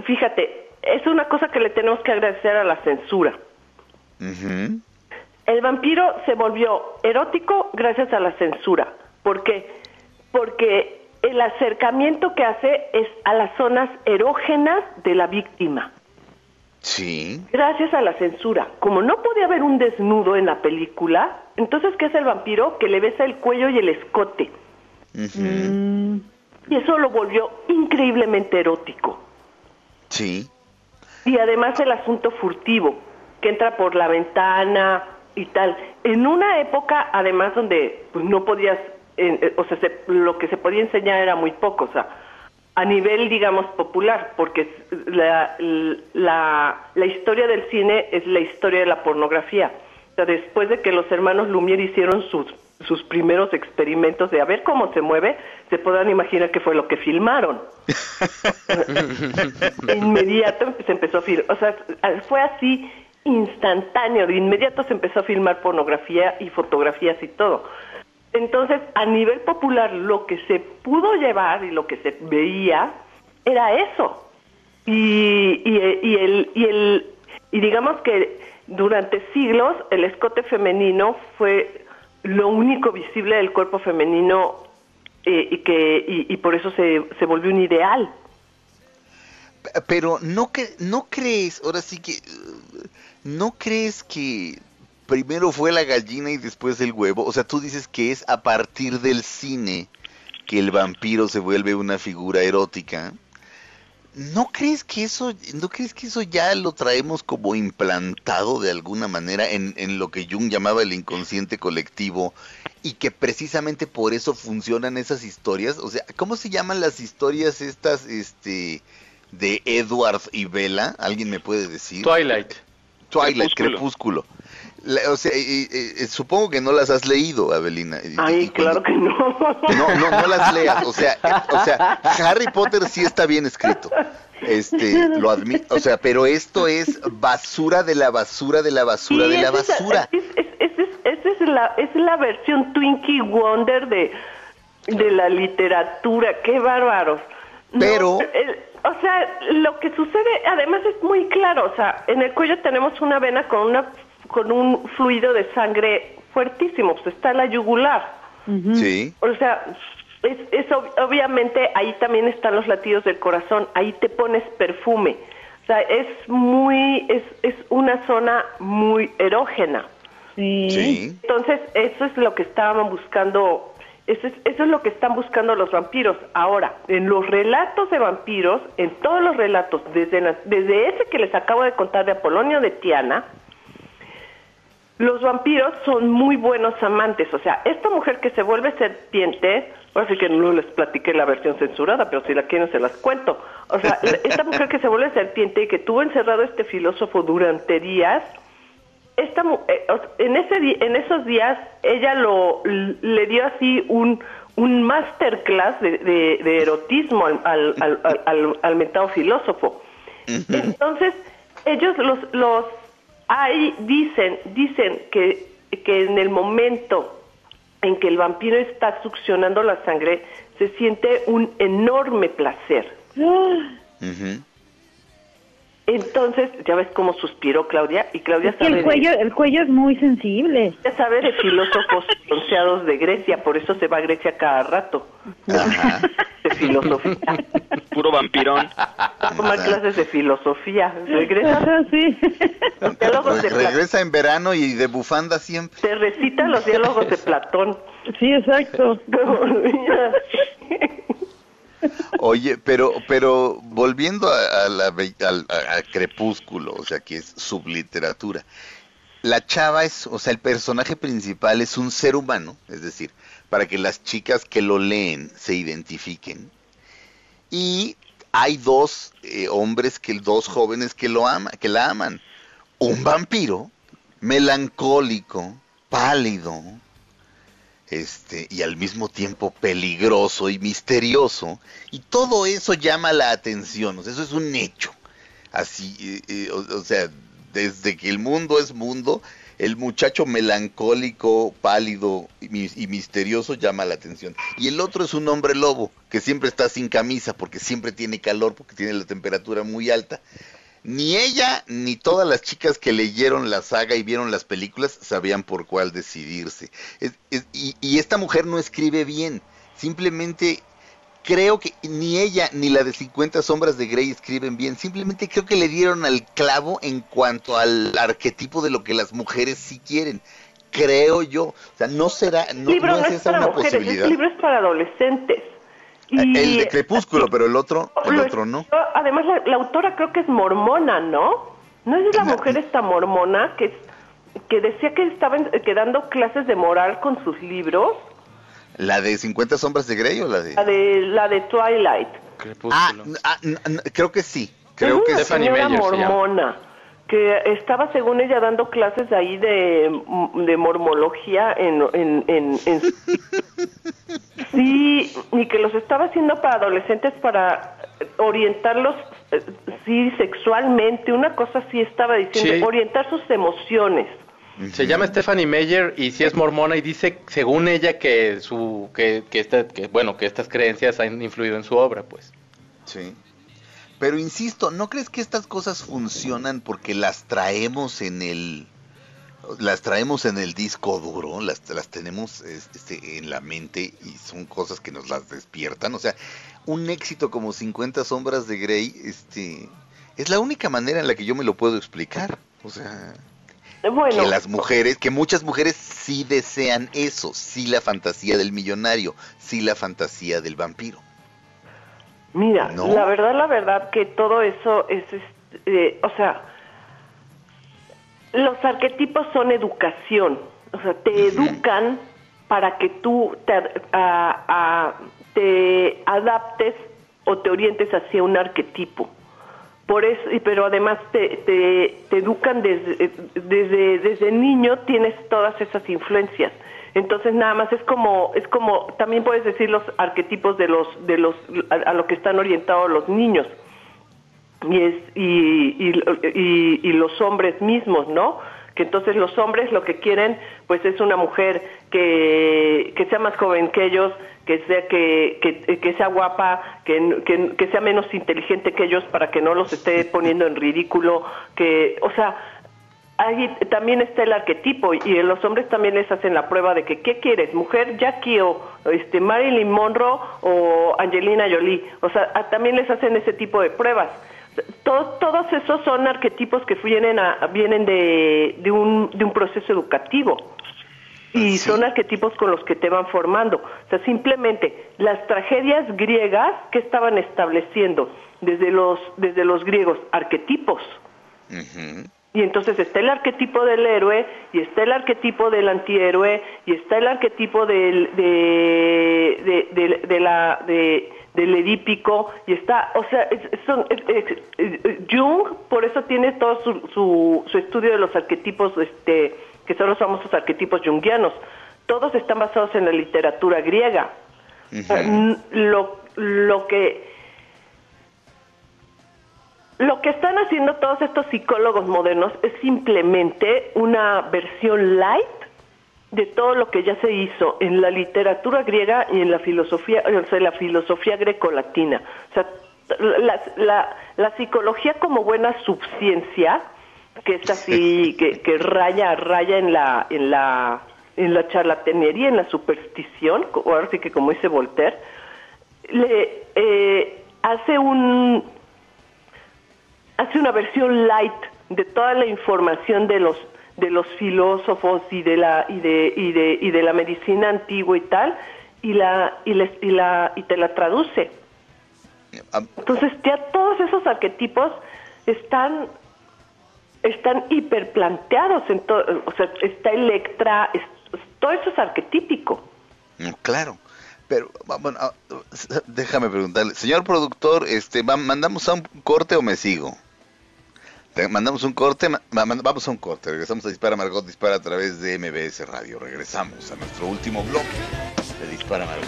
fíjate, es una cosa que le tenemos que agradecer a la censura. El vampiro se volvió erótico gracias a la censura. ¿Por qué? Porque el acercamiento que hace es a las zonas erógenas de la víctima. Sí. Gracias a la censura. Como no podía haber un desnudo en la película, entonces ¿qué es el vampiro? Que le besa el cuello y el escote. Ujú. Y eso lo volvió increíblemente erótico. Sí. Y además el asunto furtivo, que entra por la ventana y tal. En una época, además, donde pues, no podías, eh, eh, o sea, se- lo que se podía enseñar era muy poco, o sea, a nivel, digamos, popular, porque la, la, la historia del cine es la historia de la pornografía. O sea, después de que los hermanos Lumière hicieron sus, sus primeros experimentos de a ver cómo se mueve, se podrán imaginar qué fue lo que filmaron. inmediato se empezó a filmar, o sea, fue así instantáneo, de inmediato se empezó a filmar pornografía y fotografías y todo. Entonces, a nivel popular, lo que se pudo llevar y lo que se veía era eso. Y, y, y el, y, el, y digamos que durante siglos el escote femenino fue lo único visible del cuerpo femenino eh, y, que, y, y por eso se, se volvió un ideal. Pero no, cre- no crees, ahora sí que, no crees que primero fue la gallina y después el huevo. O sea, tú dices que es a partir del cine que el vampiro se vuelve una figura erótica. ¿No crees que eso, no crees que eso ya lo traemos como implantado de alguna manera en, en lo que Jung llamaba el inconsciente colectivo y que precisamente por eso funcionan esas historias? O sea, ¿cómo se llaman las historias estas, este, de Edward y Bella? ¿Alguien me puede decir? Twilight. Twilight, Crepúsculo. Crepúsculo. La- o sea, eh, eh, supongo que no las has leído, Abelina. Y- Ay, y claro que no. no, no, no las leas. O sea, o sea, Harry Potter sí está bien escrito. Este, lo admito. O sea, pero esto es basura de la basura de la basura Sí, de la esa basura. es- es- es- es- Esa es la, es la versión Twinkie Wonder de, de la literatura. ¡Qué bárbaros! No, Pero- el- o sea, lo que sucede, además es muy claro. O sea, en el cuello tenemos una vena con, una, con un fluido de sangre fuertísimo. Pues está la yugular. Sí. O sea, es, es ob- obviamente ahí también están los latidos del corazón, ahí te pones perfume. O sea, es muy, es, es una zona muy erógena. Sí. Entonces, eso es lo que estaban buscando, eso es, eso es lo que están buscando los vampiros. Ahora, en los relatos de vampiros, en todos los relatos, desde, la- desde ese que les acabo de contar de Apolonio de Tiana, los vampiros son muy buenos amantes. O sea, esta mujer que se vuelve serpiente, ahora sí que no les platiqué la versión censurada, pero si la quieren se las cuento. O sea, esta mujer que se vuelve serpiente y que tuvo encerrado a este filósofo durante días, esta, eh, en, ese, en esos días ella lo le dio así un, un masterclass de, de- de erotismo al, al, al, al- al- al mentado filósofo. Entonces, ellos los, los ahí dicen, dicen que, que en el momento en que el vampiro está succionando la sangre, se siente un enorme placer. Entonces, ya ves cómo suspiró Claudia, y Claudia Es que sabe el cuello, el cuello es muy sensible. de, ya sabe de filósofos bronceados de Grecia, por eso se va a Grecia cada rato. De filosofía. Puro vampirón. Toma clases de filosofía. Regresa, los diálogos de regresa en verano y de bufanda siempre. Te recita los diálogos de Platón. Sí, exacto. Oye, pero, pero volviendo a, la Crepúsculo, o sea, que es subliteratura. la chava es, o sea, el personaje principal es un ser humano, es decir, para que las chicas que lo leen se identifiquen. Y hay dos eh, hombres, que dos jóvenes que lo aman, que la aman. Un vampiro melancólico, pálido, este, y al mismo tiempo peligroso y misterioso, y todo eso llama la atención, eso es un hecho. Así, eh, eh, o, sea, desde que el mundo es mundo, el muchacho melancólico, pálido y, y, misterioso llama la atención. Y el otro es un hombre lobo, que siempre está sin camisa, porque siempre tiene calor, porque tiene la temperatura muy alta. Ni ella ni todas las chicas que leyeron la saga y vieron las películas sabían por cuál decidirse. y, esta mujer no escribe bien, simplemente creo que ni ella ni la de 50 sombras de Grey escriben bien, simplemente creo que le dieron al clavo en cuanto al arquetipo de lo que las mujeres sí quieren. Creo yo, o sea, no será, no, libro no, es, esa una posibilidad. El libro es para adolescentes. El de Crepúsculo, pero el otro, el otro no. Además, la, autora creo que es mormona, ¿no? ¿No es la mujer esta mormona que, que decía que estaba dando clases de moral con sus libros? ¿La de 50 sombras de Grey o la de...? La de, la de Twilight. Ah, ah creo que sí. Creo que una señora mormona que estaba según ella dando clases ahí de, de mormología en, en, en, sí y que los estaba haciendo para adolescentes para orientarlos eh, sí sexualmente una cosa así estaba diciendo orientar sus emociones. Se llama Stephanie Meyer y si es mormona y dice según ella que su que que, esta, que bueno que estas creencias han influido en su obra pues. Sí pero insisto, ¿no crees que estas cosas funcionan porque las traemos en el las traemos en el disco duro, las, las tenemos este, en la mente y son cosas que nos las despiertan. O sea, un éxito como 50 sombras de Grey, este, es la única manera en la que yo me lo puedo explicar. O sea, que las mujeres, que muchas mujeres sí desean eso, sí la fantasía del millonario, sí la fantasía del vampiro. Mira, la verdad, la verdad que todo eso es, eh, o sea, los arquetipos son educación, o sea, te educan para que tú te, te adaptes o te orientes hacia un arquetipo. Por eso, pero además te, te, te educan desde, desde, desde niño, tienes todas esas influencias. Entonces nada más es como es como también puedes decir los arquetipos de los de los a, lo que están orientados los niños y es y, y, y, los hombres mismos, ¿no? que entonces los hombres lo que quieren pues es una mujer que, que sea más joven que ellos, que sea que, que, que sea guapa, que, que, sea menos inteligente que ellos para que no los esté poniendo en ridículo, que, o sea, Ahí también está el arquetipo y los hombres también les hacen la prueba de que ¿qué quieres? ¿Mujer, Jackie o este, Marilyn Monroe o Angelina Jolie? O sea, también les hacen ese tipo de pruebas. Todos, todos esos son arquetipos que vienen, a, vienen de, de, un, de un proceso educativo y son arquetipos con los que te van formando. O sea, simplemente las tragedias griegas que estaban estableciendo desde los, desde los griegos, arquetipos. Y entonces está el arquetipo del héroe, y está el arquetipo del antihéroe, y está el arquetipo del, de, de, la, de, del edípico, y está, o sea, Jung por eso tiene todo su, su, estudio de los arquetipos, este, que son los famosos arquetipos jungianos. Todos están basados en la literatura griega. lo, lo que lo que están haciendo todos estos psicólogos modernos es simplemente una versión light de todo lo que ya se hizo en la literatura griega y en la filosofía, o sea, la filosofía grecolatina. O sea, la, psicología como buena subciencia, que es así, que, que raya, raya en la, en la, en la charlatanería, en la superstición, ahora sí que como dice Voltaire, le eh, hace un hace una versión light de toda la información de los de los filósofos y de la y de y de y de la medicina antigua y tal y la y, y la y te la traduce entonces ya todos esos arquetipos están están hiperplanteados en todo, o sea, está Electra, todo eso es arquetípico. Mm, claro. Pero bueno, ah, déjame preguntarle, señor productor, este, mandamos a un corte o me sigo. Mandamos un corte, vamos a un corte, regresamos a Dispara Margot, Dispara a través de MBS Radio, regresamos a nuestro último bloque de Dispara Margot.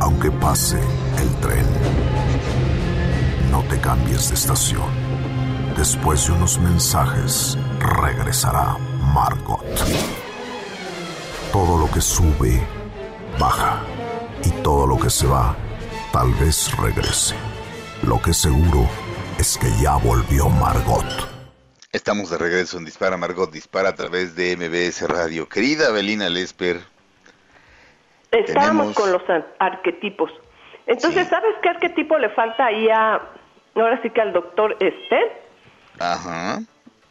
Aunque pase el tren, no te cambies de estación. Después de unos mensajes, regresará Margot. Todo lo que sube, baja. Y todo lo que se va, tal vez regrese. Lo que seguro es que ya volvió Margot. Estamos de regreso en Dispara Margot, dispara a través de MBS Radio. Querida Belina Lesper, Estábamos con los arquetipos. Entonces, ¿sabes qué arquetipo le falta ahí a, ahora sí que al doctor Esther? Ajá.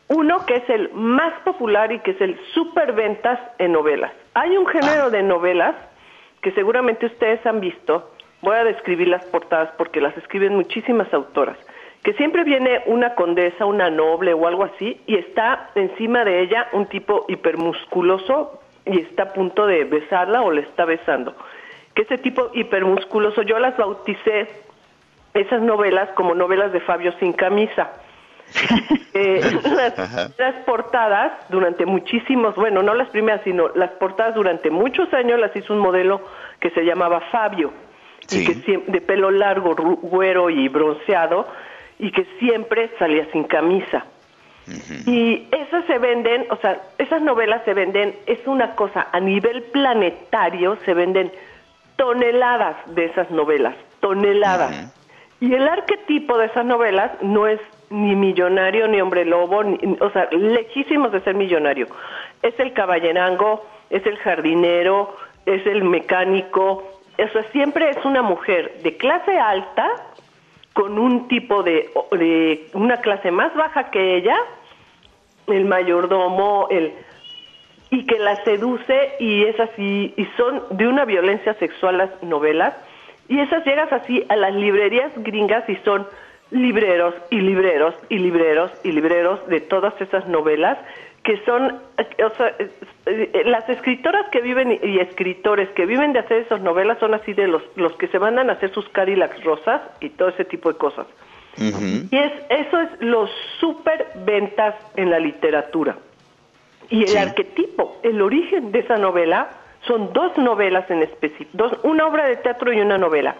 Uno que es el más popular y que es el superventas en novelas. Hay un género ah. de novelas que seguramente ustedes han visto. Voy a describir las portadas porque las escriben muchísimas autoras. Que siempre viene una condesa, una noble o algo así, y está encima de ella un tipo hipermusculoso, y está a punto de besarla o le está besando. Que ese tipo hipermusculoso, yo las bauticé, esas novelas, como novelas de Fabio sin camisa. eh, las, portadas durante muchísimos, bueno, no las primeras, sino las portadas durante muchos años las hizo un modelo que se llamaba Fabio, y que de pelo largo, güero y bronceado, y que siempre salía sin camisa. Y esas se venden, o sea, esas novelas se venden, es una cosa, a nivel planetario se venden toneladas de esas novelas, toneladas. Y el arquetipo de esas novelas no es ni millonario ni hombre lobo, o sea, lejísimos de ser millonario. Es el caballerango, es el jardinero, es el mecánico, eso siempre es una mujer de clase alta con un tipo de, de una clase más baja que ella el mayordomo, el y que la seduce y es así, y son de una violencia sexual las novelas, y esas llegas así a las librerías gringas y son libreros y libreros y libreros y libreros de todas esas novelas que son, o sea, eh, las escritoras que viven y escritores que viven de hacer esas novelas son así de los, los que se mandan a hacer sus Cadillacs rosas y todo ese tipo de cosas. Y es, eso es los super ventas en la literatura. Y el arquetipo, el origen de esa novela, son dos novelas en específico, una obra de teatro y una novela.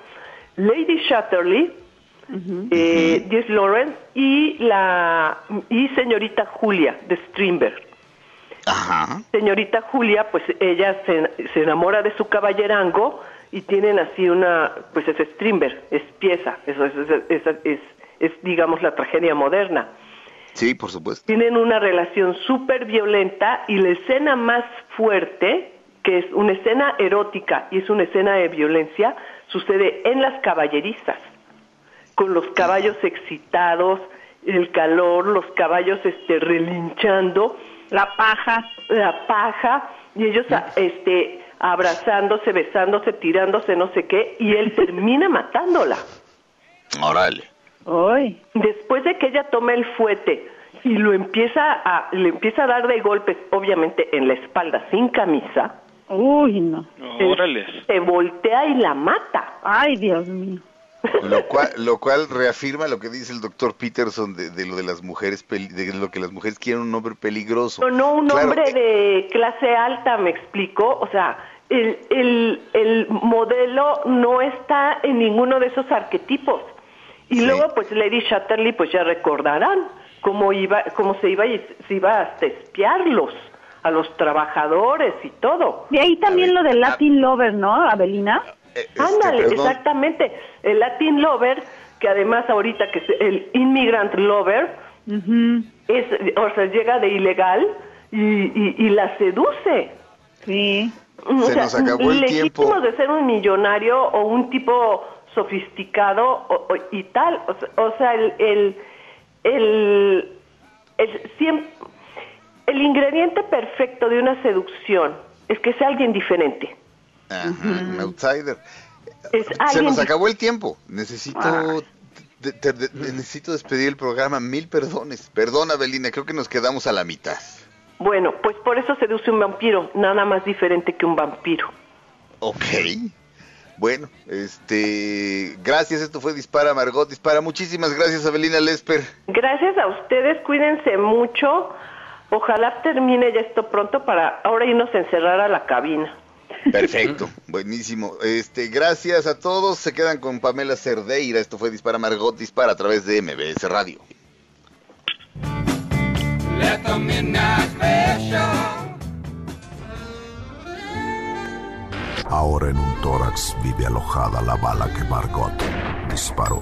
Lady Shatterley, uh Lawrence y la y señorita Julia de Strindberg. Señorita Julia, pues ella se, se enamora de su caballerango y tienen así una, pues es Strindberg, es pieza, eso es, es, es es, digamos, la tragedia moderna. Sí, por supuesto. Tienen una relación súper violenta y la escena más fuerte, que es una escena erótica y es una escena de violencia, sucede en las caballerizas, con los caballos excitados, el calor, los caballos este, relinchando. La paja. La paja, y ellos este, abrazándose, besándose, tirándose, no sé qué, y él termina matándola. Órale. Después de que ella toma el fuete y lo empieza a, le empieza a dar de golpes, obviamente en la espalda, sin camisa. Uy, no. Se voltea y la mata. Ay, Dios mío. Lo cual, lo cual reafirma lo que dice el doctor Peterson de, lo de las mujeres, de lo que las mujeres quieren un hombre peligroso. No, no un hombre eh, de clase alta, me explico. O sea, el, el, el modelo no está en ninguno de esos arquetipos. Y luego, pues Lady Chatterley, pues ya recordarán cómo iba, cómo se iba, se iba a espiarlos a los trabajadores y todo. Y ahí también lo del Latin Lover, ¿no, Abelina? Eh, este, Ándale, exactamente. El Latin Lover, que además ahorita que es el Immigrant Lover, es, o sea, llega de ilegal y, y, la seduce. Sí. Se nos acabó el tiempo. de ser un millonario o un tipo sofisticado y tal. O, sea, el, el, el, el, el, ingrediente perfecto de una seducción es que sea alguien diferente. Un outsider. Se nos acabó el tiempo. Necesito ah. necesito despedir el programa. Mil perdones. Perdona, Belina, creo que nos quedamos a la mitad. Bueno, pues por eso seduce un vampiro, nada más diferente que un vampiro. Ok. Bueno, este, gracias, esto fue Dispara Margot, Dispara. Muchísimas gracias, Abelina Lesper. Gracias a ustedes, cuídense mucho. Ojalá termine ya esto pronto para ahora irnos a encerrar a la cabina. Perfecto, buenísimo. Este, gracias a todos. Se quedan con Pamela Cerdeira. Esto fue Dispara Margot Dispara a través de MBS Radio. Ahora en un tórax vive alojada la bala que Margot disparó.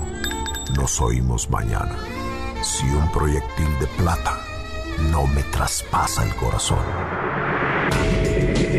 Nos oímos mañana. Si un proyectil de plata no me traspasa el corazón.